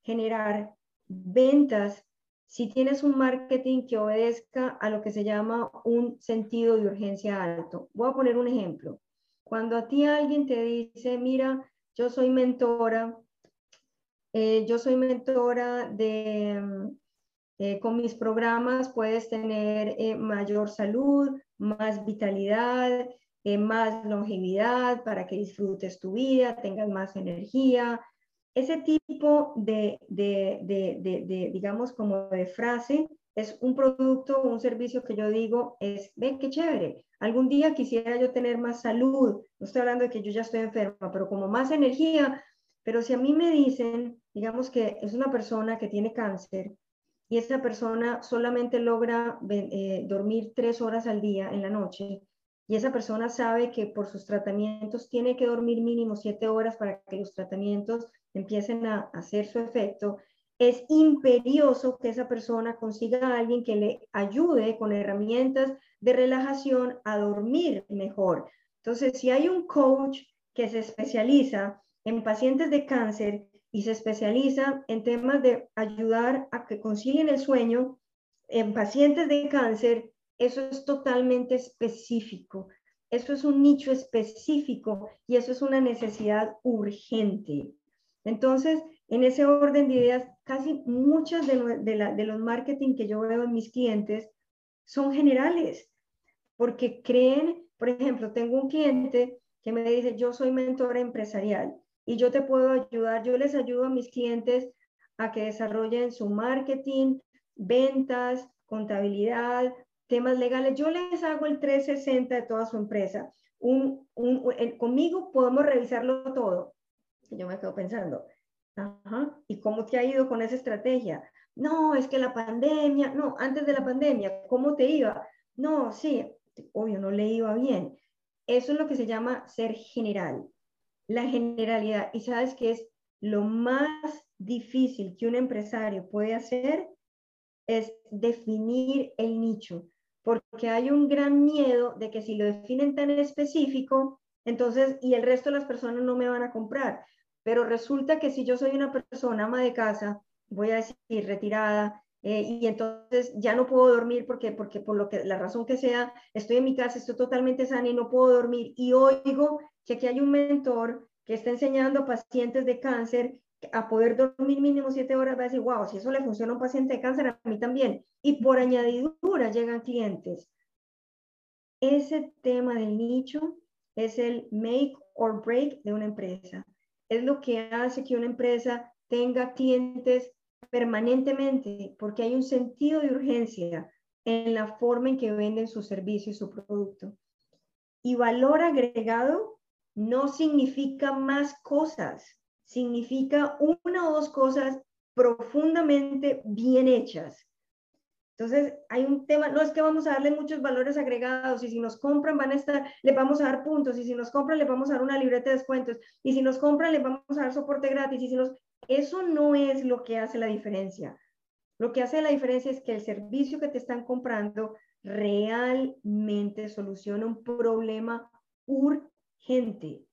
B: generar ventas si tienes un marketing que obedezca a lo que se llama un sentido de urgencia alto. Voy a poner un ejemplo. Cuando a ti alguien te dice, mira, yo soy mentora, eh, yo soy mentora de, mm, eh, con mis programas puedes tener eh, mayor salud, más vitalidad, más longevidad para que disfrutes tu vida, tengas más energía, ese tipo de, digamos, como de frase es un producto un servicio que yo digo es, ven, qué chévere, algún día quisiera yo tener más salud, no estoy hablando de que yo ya estoy enferma, pero como más energía, pero si a mí me dicen, digamos que es una persona que tiene cáncer y esa persona solamente logra eh, dormir tres horas al día en la noche, y esa persona sabe que por sus tratamientos tiene que dormir mínimo siete horas para que los tratamientos empiecen a hacer su efecto, es imperioso que esa persona consiga a alguien que le ayude con herramientas de relajación a dormir mejor. Entonces, si hay un coach que se especializa en pacientes de cáncer y se especializa en temas de ayudar a que consiguen el sueño en pacientes de cáncer, eso es totalmente específico. Eso es un nicho específico y eso es una necesidad urgente. Entonces, en ese orden de ideas, casi muchas de, los marketing que yo veo en mis clientes son generales, porque creen, por ejemplo, tengo un cliente que me dice, yo soy mentor empresarial y yo te puedo ayudar, yo les ayudo a mis clientes a que desarrollen su marketing, ventas, contabilidad, temas legales. Yo les hago el 360 de toda su empresa. Conmigo podemos revisarlo todo yo me quedo pensando, ¿y cómo te ha ido con esa estrategia? No, es que la pandemia, no, antes de la pandemia, ¿cómo te iba? No, sí, obvio, no le iba bien. Eso es lo que se llama ser general, la generalidad. Y sabes que es lo más difícil que un empresario puede hacer es definir el nicho, porque hay un gran miedo de que si lo definen tan específico, entonces, y el resto de las personas no me van a comprar. Pero resulta que si yo soy una persona ama de casa, voy a decir retirada, eh, y entonces ya no puedo dormir porque, porque por lo que, la razón que sea, estoy en mi casa, estoy totalmente sana y no puedo dormir, y oigo que aquí hay un mentor que está enseñando a pacientes de cáncer a poder dormir mínimo siete horas, va a decir, wow, si eso le funciona a un paciente de cáncer, a mí también. Y por añadidura llegan clientes. Ese tema del nicho es el make or break de una empresa es lo que hace que una empresa tenga clientes permanentemente, porque hay un sentido de urgencia en la forma en que venden su servicio y su producto. Y valor agregado no significa más cosas, significa una o dos cosas profundamente bien hechas. Entonces, hay un tema, no es que vamos a darle muchos valores agregados y si nos compran van a estar, le vamos a dar puntos y si nos compran le vamos a dar una libreta de descuentos y si nos compran le vamos a dar soporte gratis y si nos... Eso no es lo que hace la diferencia. Lo que hace la diferencia es que el servicio que te están comprando realmente soluciona un problema urgente.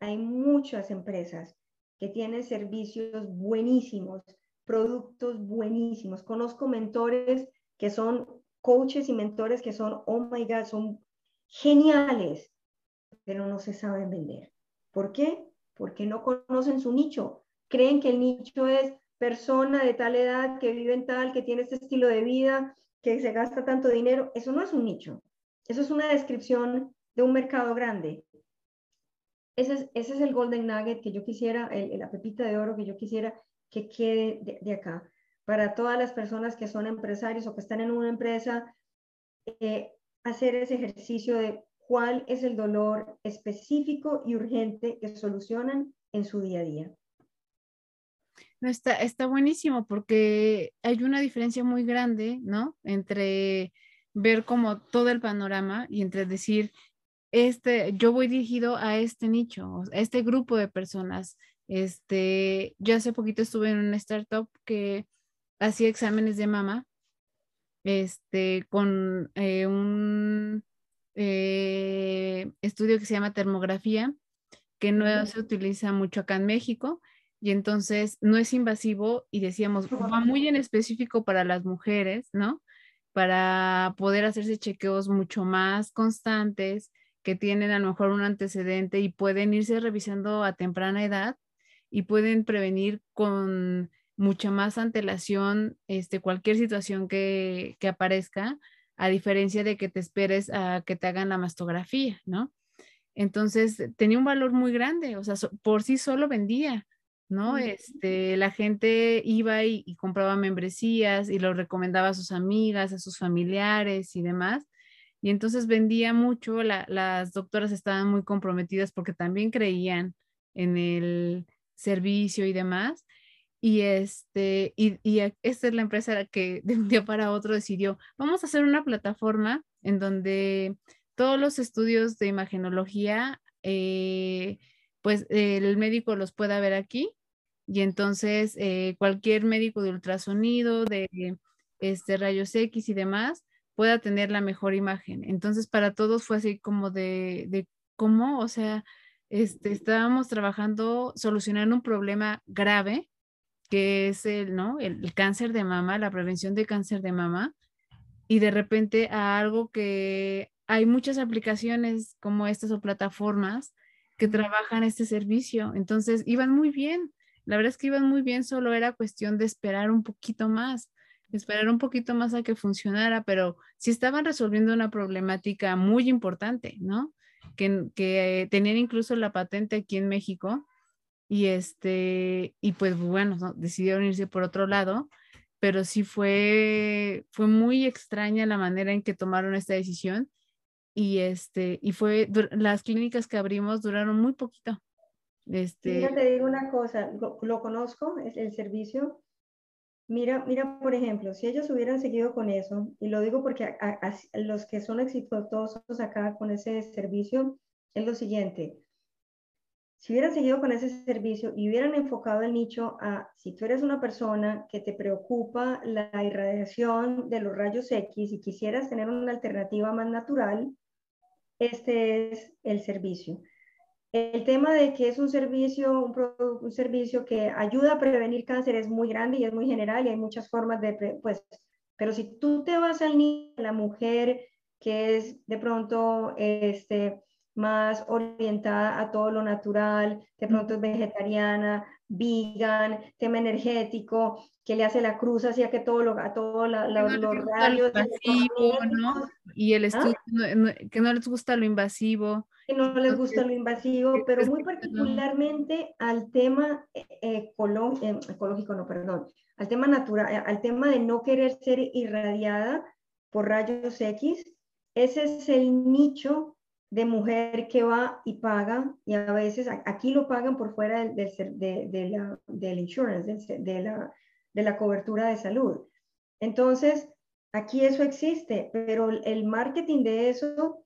B: Hay muchas empresas que tienen servicios buenísimos, productos buenísimos. Conozco mentores que son coaches y mentores que son, oh my God, son geniales, pero no se saben vender. ¿Por qué? Porque no conocen su nicho. Creen que el nicho es persona de tal edad, que vive en tal, que tiene este estilo de vida, que se gasta tanto dinero. Eso no es un nicho. Eso es una descripción de un mercado grande. Ese es, ese es el golden nugget que yo quisiera, la pepita de oro que yo quisiera que quede de acá para todas las personas que son empresarios o que están en una empresa, eh, hacer ese ejercicio de cuál es el dolor específico y urgente que solucionan en su día a día.
A: No, está, está buenísimo porque hay una diferencia muy grande, ¿no? Entre ver como todo el panorama y entre decir, este, yo voy dirigido a este nicho, a este grupo de personas. Este, yo hace poquito estuve en una startup que hacía exámenes de mama este, con eh, un eh, estudio que se llama termografía, que no se utiliza mucho acá en México. y entonces no es invasivo y decíamos, va muy en específico para las mujeres, ¿no? Para poder hacerse chequeos mucho más constantes, que tienen a lo mejor un antecedente y pueden irse revisando a temprana edad y pueden prevenir con mucha más antelación este, cualquier situación que, que aparezca, a diferencia de que te esperes a que te hagan la mastografía, ¿no? Entonces tenía un valor muy grande, o sea, por sí solo vendía, ¿no? Este, la gente iba y, compraba membresías y lo recomendaba a sus amigas, a sus familiares y demás. Y entonces vendía mucho, las doctoras estaban muy comprometidas porque también creían en el servicio y demás. Y, este, y, esta es la empresa que de un día para otro decidió, vamos a hacer una plataforma en donde todos los estudios de imagenología, eh, pues el médico los pueda ver aquí y entonces eh, cualquier médico de ultrasonido, de este, rayos X y demás, pueda tener la mejor imagen. Entonces para todos fue así como de, de cómo, o sea, este, estábamos trabajando, solucionando un problema grave que es el, ¿no? el cáncer de mama, la prevención de cáncer de mama, y de repente a algo que hay muchas aplicaciones como estas o plataformas que trabajan este servicio. Entonces, iban muy bien. La verdad es que iban muy bien, solo era cuestión de esperar un poquito más, esperar un poquito más a que funcionara, pero sí estaban resolviendo una problemática muy importante, ¿no? Que, que tenían incluso la patente aquí en México y este, y pues bueno, decidieron irse por otro lado, pero sí fue, fue muy extraña la manera en que tomaron esta decisión y este y fue las clínicas que abrimos duraron muy poquito.
B: Este Mira, te digo una cosa, lo, conozco, es el servicio. Mira, mira, por ejemplo, si ellos hubieran seguido con eso, y lo digo porque los que son exitosos acá con ese servicio, es lo siguiente. Si hubieran seguido con ese servicio y hubieran enfocado el nicho a si tú eres una persona que te preocupa la irradiación de los rayos X y quisieras tener una alternativa más natural, este es el servicio. El tema de que es un servicio, un, servicio que ayuda a prevenir cáncer es muy grande y es muy general y hay muchas formas de, pues, pero si tú te vas al niño, la mujer que es de pronto este, más orientada a todo lo natural, de pronto es vegetariana, vegan, tema energético, que le hace la cruz hacia que todo lo, a todos los rayos.
A: ¿no? Y el ¿Ah? estudio, que no les gusta lo invasivo.
B: Que no les gusta lo invasivo, pero muy particularmente al tema eh, eh, ecológico, no, perdón, al tema natural, al tema de no querer ser irradiada por rayos X, ese es el nicho de mujer que va y paga, y a veces aquí lo pagan por fuera del, de, de, la, del insurance, de, la, de la cobertura de salud. Entonces, aquí eso existe, pero el marketing de eso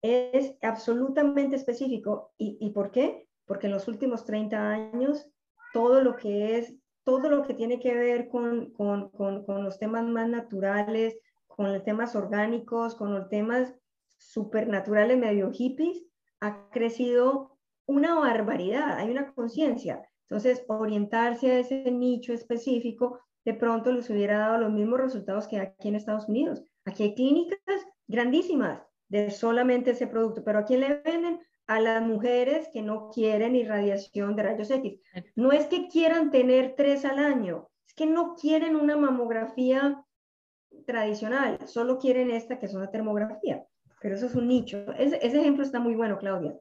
B: es absolutamente específico. ¿Y, y por qué? Porque en los últimos 30 años, todo lo que es, todo lo que tiene que ver con, con, con, con los temas más naturales, con los temas orgánicos, con los temas supernaturales medio hippies, ha crecido una barbaridad, hay una conciencia. Entonces, orientarse a ese nicho específico de pronto les hubiera dado los mismos resultados que aquí en Estados Unidos. Aquí hay clínicas grandísimas de solamente ese producto, pero ¿a quién le venden? A las mujeres que no quieren irradiación de rayos X. No es que quieran tener tres al año, es que no quieren una mamografía tradicional, solo quieren esta que es una termografía pero eso es un nicho. Ese, ejemplo está muy bueno, Claudia,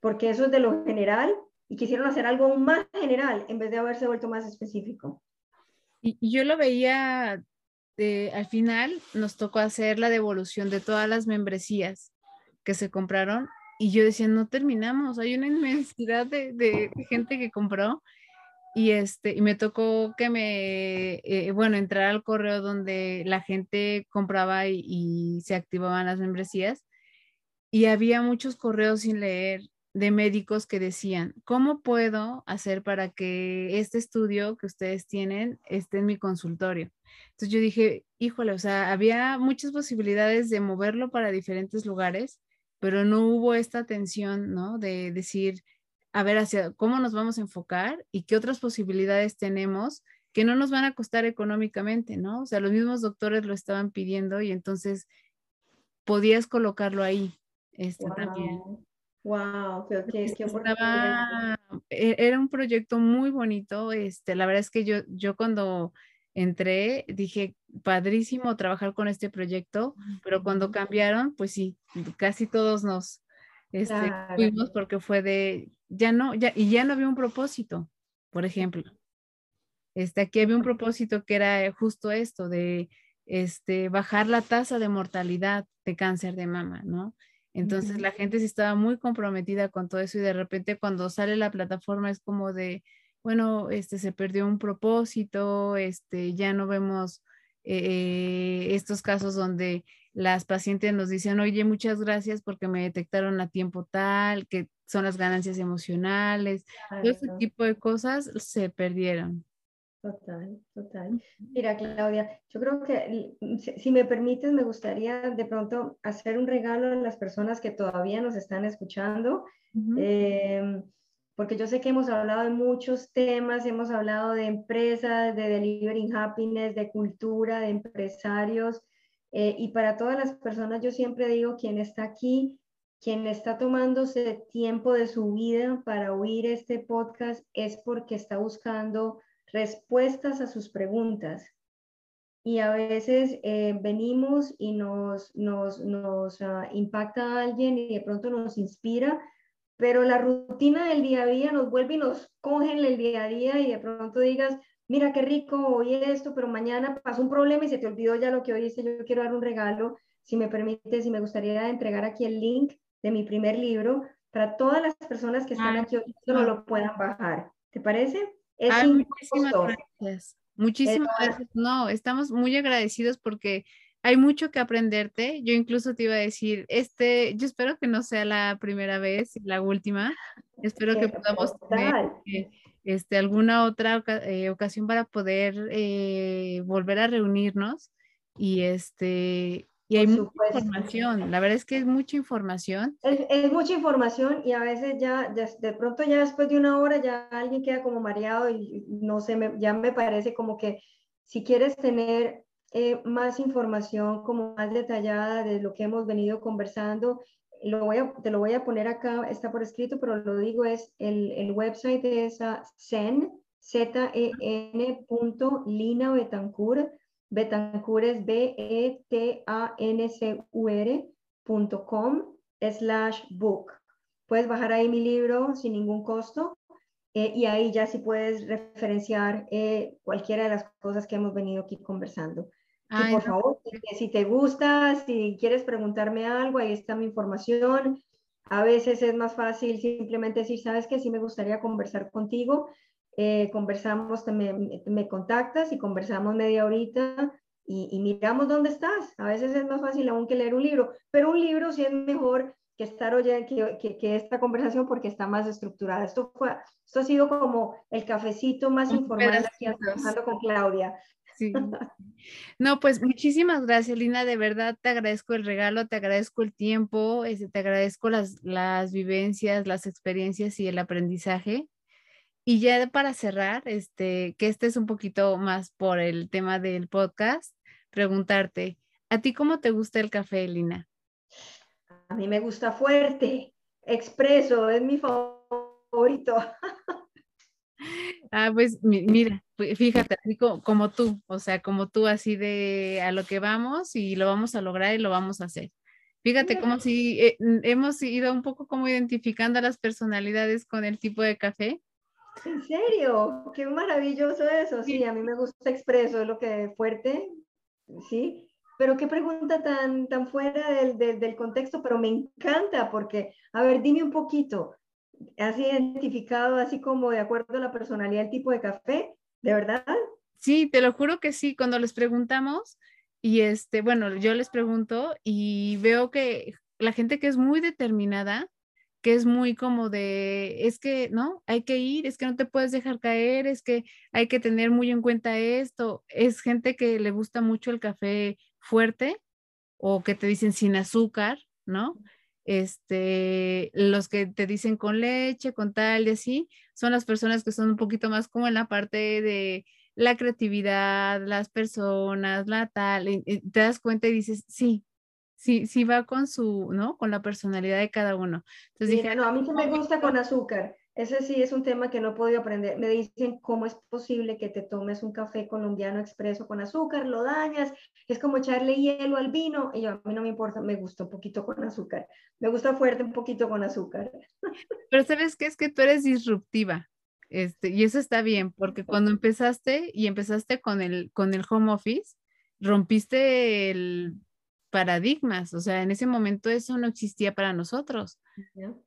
B: porque eso es de lo general y quisieron hacer algo más general en vez de haberse vuelto más específico.
A: Y, yo lo veía, al final nos tocó hacer la devolución de todas las membresías que se compraron y yo decía, no terminamos, hay una inmensidad de, de, gente que compró y este y me tocó que me eh, bueno entrar al correo donde la gente compraba y, se activaban las membresías y había muchos correos sin leer de médicos que decían cómo puedo hacer para que este estudio que ustedes tienen esté en mi consultorio entonces yo dije híjole o sea había muchas posibilidades de moverlo para diferentes lugares pero no hubo esta atención no de decir a ver hacia cómo nos vamos a enfocar y qué otras posibilidades tenemos que no nos van a costar económicamente, ¿no? O sea, los mismos doctores lo estaban pidiendo y entonces podías colocarlo ahí este, wow. también.
B: Wow, qué, qué, qué
A: e, era un proyecto muy bonito. Este, la verdad es que yo, yo cuando entré dije, padrísimo trabajar con este proyecto, pero cuando cambiaron, pues sí, casi todos nos este, fuimos porque fue de, ya no, ya, y ya no había un propósito, por ejemplo. Este, aquí había un propósito que era justo esto, de este, bajar la tasa de mortalidad de cáncer de mama, ¿no? Entonces la gente sí estaba muy comprometida con todo eso y de repente cuando sale la plataforma es como de, bueno, este se perdió un propósito, este ya no vemos eh, estos casos donde las pacientes nos dicen, oye, muchas gracias porque me detectaron a tiempo tal, que son las ganancias emocionales, todo ese tipo de cosas se perdieron.
B: Total, total. Mira, Claudia, yo creo que si me permites, me gustaría de pronto hacer un regalo a las personas que todavía nos están escuchando, em, porque yo sé que hemos hablado de muchos temas, hemos hablado de empresas, de delivering happiness, de cultura, de empresarios, eh, y para todas las personas yo siempre digo, quien está aquí, quien está tomándose tiempo de su vida para oír este podcast es porque está buscando respuestas a sus preguntas. Y a veces eh, venimos y nos, nos, nos ah, impacta a alguien y de pronto nos inspira, pero la rutina del día a día nos vuelve y nos coge el día a día y de pronto digas, mira qué rico, hoy esto, pero mañana pasó un problema y se te olvidó ya lo que oíste, yo quiero dar un regalo, si me permites, si me gustaría entregar aquí el link de mi primer libro para todas las personas que están aquí hoy, no lo puedan bajar. ¿Te parece?
A: muchísimas gracias. Muchísimas gracias. No, estamos muy agradecidos porque hay mucho que aprenderte. Yo incluso te iba a decir, este, yo espero que no sea la primera vez, la última. Espero que podamos tener este, alguna otra eh, ocasión para poder eh, volver a reunirnos y este y hay mucha información, la verdad es que es mucha información.
B: Es, mucha información y a veces ya, de pronto ya después de una hora ya alguien queda como mareado y no sé, me, ya me parece como que si quieres tener eh, más información como más detallada de lo que hemos venido conversando, lo voy a, te lo voy a poner acá, está por escrito, pero lo digo es el, el website de esa zen, z-e-n punto Lina Betancourt, Betancourt es B-E-T-A-N-C-U-R.com slash book. Puedes bajar ahí mi libro sin ningún costo eh, y ahí ya sí puedes referenciar eh, cualquiera de las cosas que hemos venido aquí conversando. Y por favor, si te gusta, si quieres preguntarme algo, ahí está mi información. A veces es más fácil simplemente decir, sabes que sí me gustaría conversar contigo eh, conversamos, me, me, contactas y conversamos media horita y, miramos dónde estás. A veces es más fácil aún que leer un libro, pero un libro sí es mejor que estar oyendo que, que, esta conversación porque está más estructurada. Esto, fue, esto ha sido como el cafecito más informal que hablando con Claudia.
A: Sí. No, pues muchísimas gracias, Lina. De verdad te agradezco el regalo, te agradezco el tiempo, este, te agradezco las, las vivencias, las experiencias y el aprendizaje. Y ya para cerrar, este, que este es un poquito más por el tema del podcast, preguntarte, ¿a ti cómo te gusta el café, Lina?
B: A mí me gusta fuerte, expreso, es mi favorito.
A: Ah, pues mira, fíjate, así como, tú, o sea, como tú, así de a lo que vamos y lo vamos a lograr y lo vamos a hacer. Fíjate como si eh, hemos ido un poco como identificando a las personalidades con el tipo de café
B: ¿En serio? Qué maravilloso eso. Sí, a mí me gusta expreso, es lo que fuerte, sí. Pero qué pregunta tan, tan fuera del, del, contexto, pero me encanta porque, a ver, dime un poquito, ¿has identificado así como de acuerdo a la personalidad el tipo de café? ¿De verdad?
A: Sí, te lo juro que sí, cuando les preguntamos, y este, bueno, yo les pregunto y veo que la gente que es muy determinada, que es muy como de, es que, ¿no? Hay que ir, es que no te puedes dejar caer, es que hay que tener muy en cuenta esto. Es gente que le gusta mucho el café fuerte o que te dicen sin azúcar, ¿no? Este, los que te dicen con leche, con tal y así, son las personas que son un poquito más como en la parte de la creatividad, las personas, la tal, te das cuenta y dices, sí, sí, sí va con su, ¿no? Con la personalidad de cada uno.
B: Entonces dije, no, a mí sí me gusta con azúcar. Ese sí es un tema que no he podido aprender. Me dicen cómo es posible que te tomes un café colombiano expreso con azúcar, lo dañas, es como echarle hielo al vino. Y yo, a mí no me importa, me gusta un poquito con azúcar. Me gusta fuerte un poquito con azúcar.
A: Pero sabes qué es que tú eres disruptiva. Este, y eso está bien, porque cuando empezaste y empezaste con el, con el home office, rompiste el paradigmas, o sea, en ese momento eso no existía para nosotros.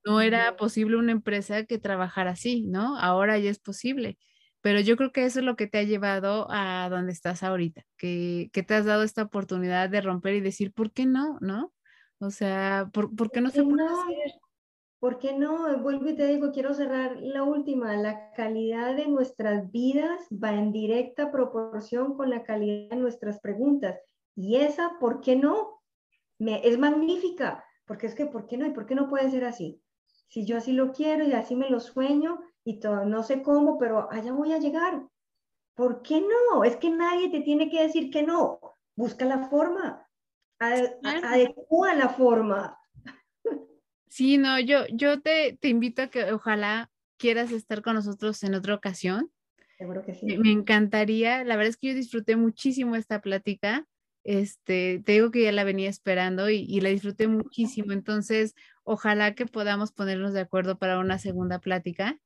A: No era posible una empresa que trabajara así, ¿no? Ahora ya es posible. Pero yo creo que eso es lo que te ha llevado a donde estás ahorita, que, que te has dado esta oportunidad de romper y decir, ¿por qué no? ¿No? O sea, ¿por, ¿por qué no se puede hacer?
B: ¿Por qué no? Vuelvo y te digo, quiero cerrar la última. La calidad de nuestras vidas va en directa proporción con la calidad de nuestras preguntas. Y esa, ¿por qué no? Me, es magnífica, porque es que, ¿por qué no? ¿Y por qué no puede ser así? Si yo así lo quiero y así me lo sueño y todo, no sé cómo, pero allá voy a llegar. ¿Por qué no? Es que nadie te tiene que decir que no. Busca la forma, adecua la forma.
A: Sí, no, yo, yo te, te invito a que ojalá quieras estar con nosotros en otra ocasión.
B: Seguro que sí.
A: Me encantaría, la verdad es que yo disfruté muchísimo esta plática este, te digo que ya la venía esperando y, la disfruté muchísimo. Entonces, ojalá que podamos ponernos de acuerdo para una segunda plática.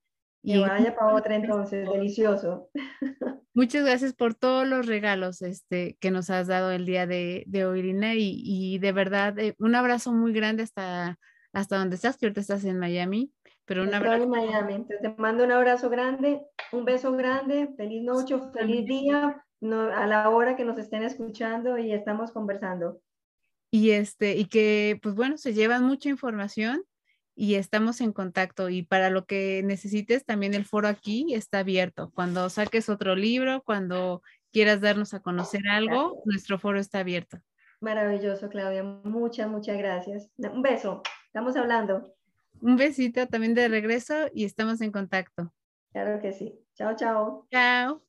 B: Y vaya para otra entonces, delicioso.
A: Muchas gracias por todos los regalos este, que nos has dado el día de, hoy, Irina, y, de verdad, eh, un abrazo muy grande hasta, hasta donde estás, que ahorita estás en Miami. Pero un
B: abrazo. en Miami, te mando un abrazo grande, un beso grande, feliz noche, feliz día, a la hora que nos estén escuchando y estamos conversando.
A: Y este, y que, pues bueno, se llevan mucha información y estamos en contacto. Y para lo que necesites, también el foro aquí está abierto. Cuando saques otro libro, cuando quieras darnos a conocer algo, nuestro foro está abierto.
B: Maravilloso, Claudia. Muchas, muchas gracias. Un beso. Estamos hablando.
A: Un besito también de regreso y estamos en contacto.
B: Claro que sí. Chao, chao.
A: Chao.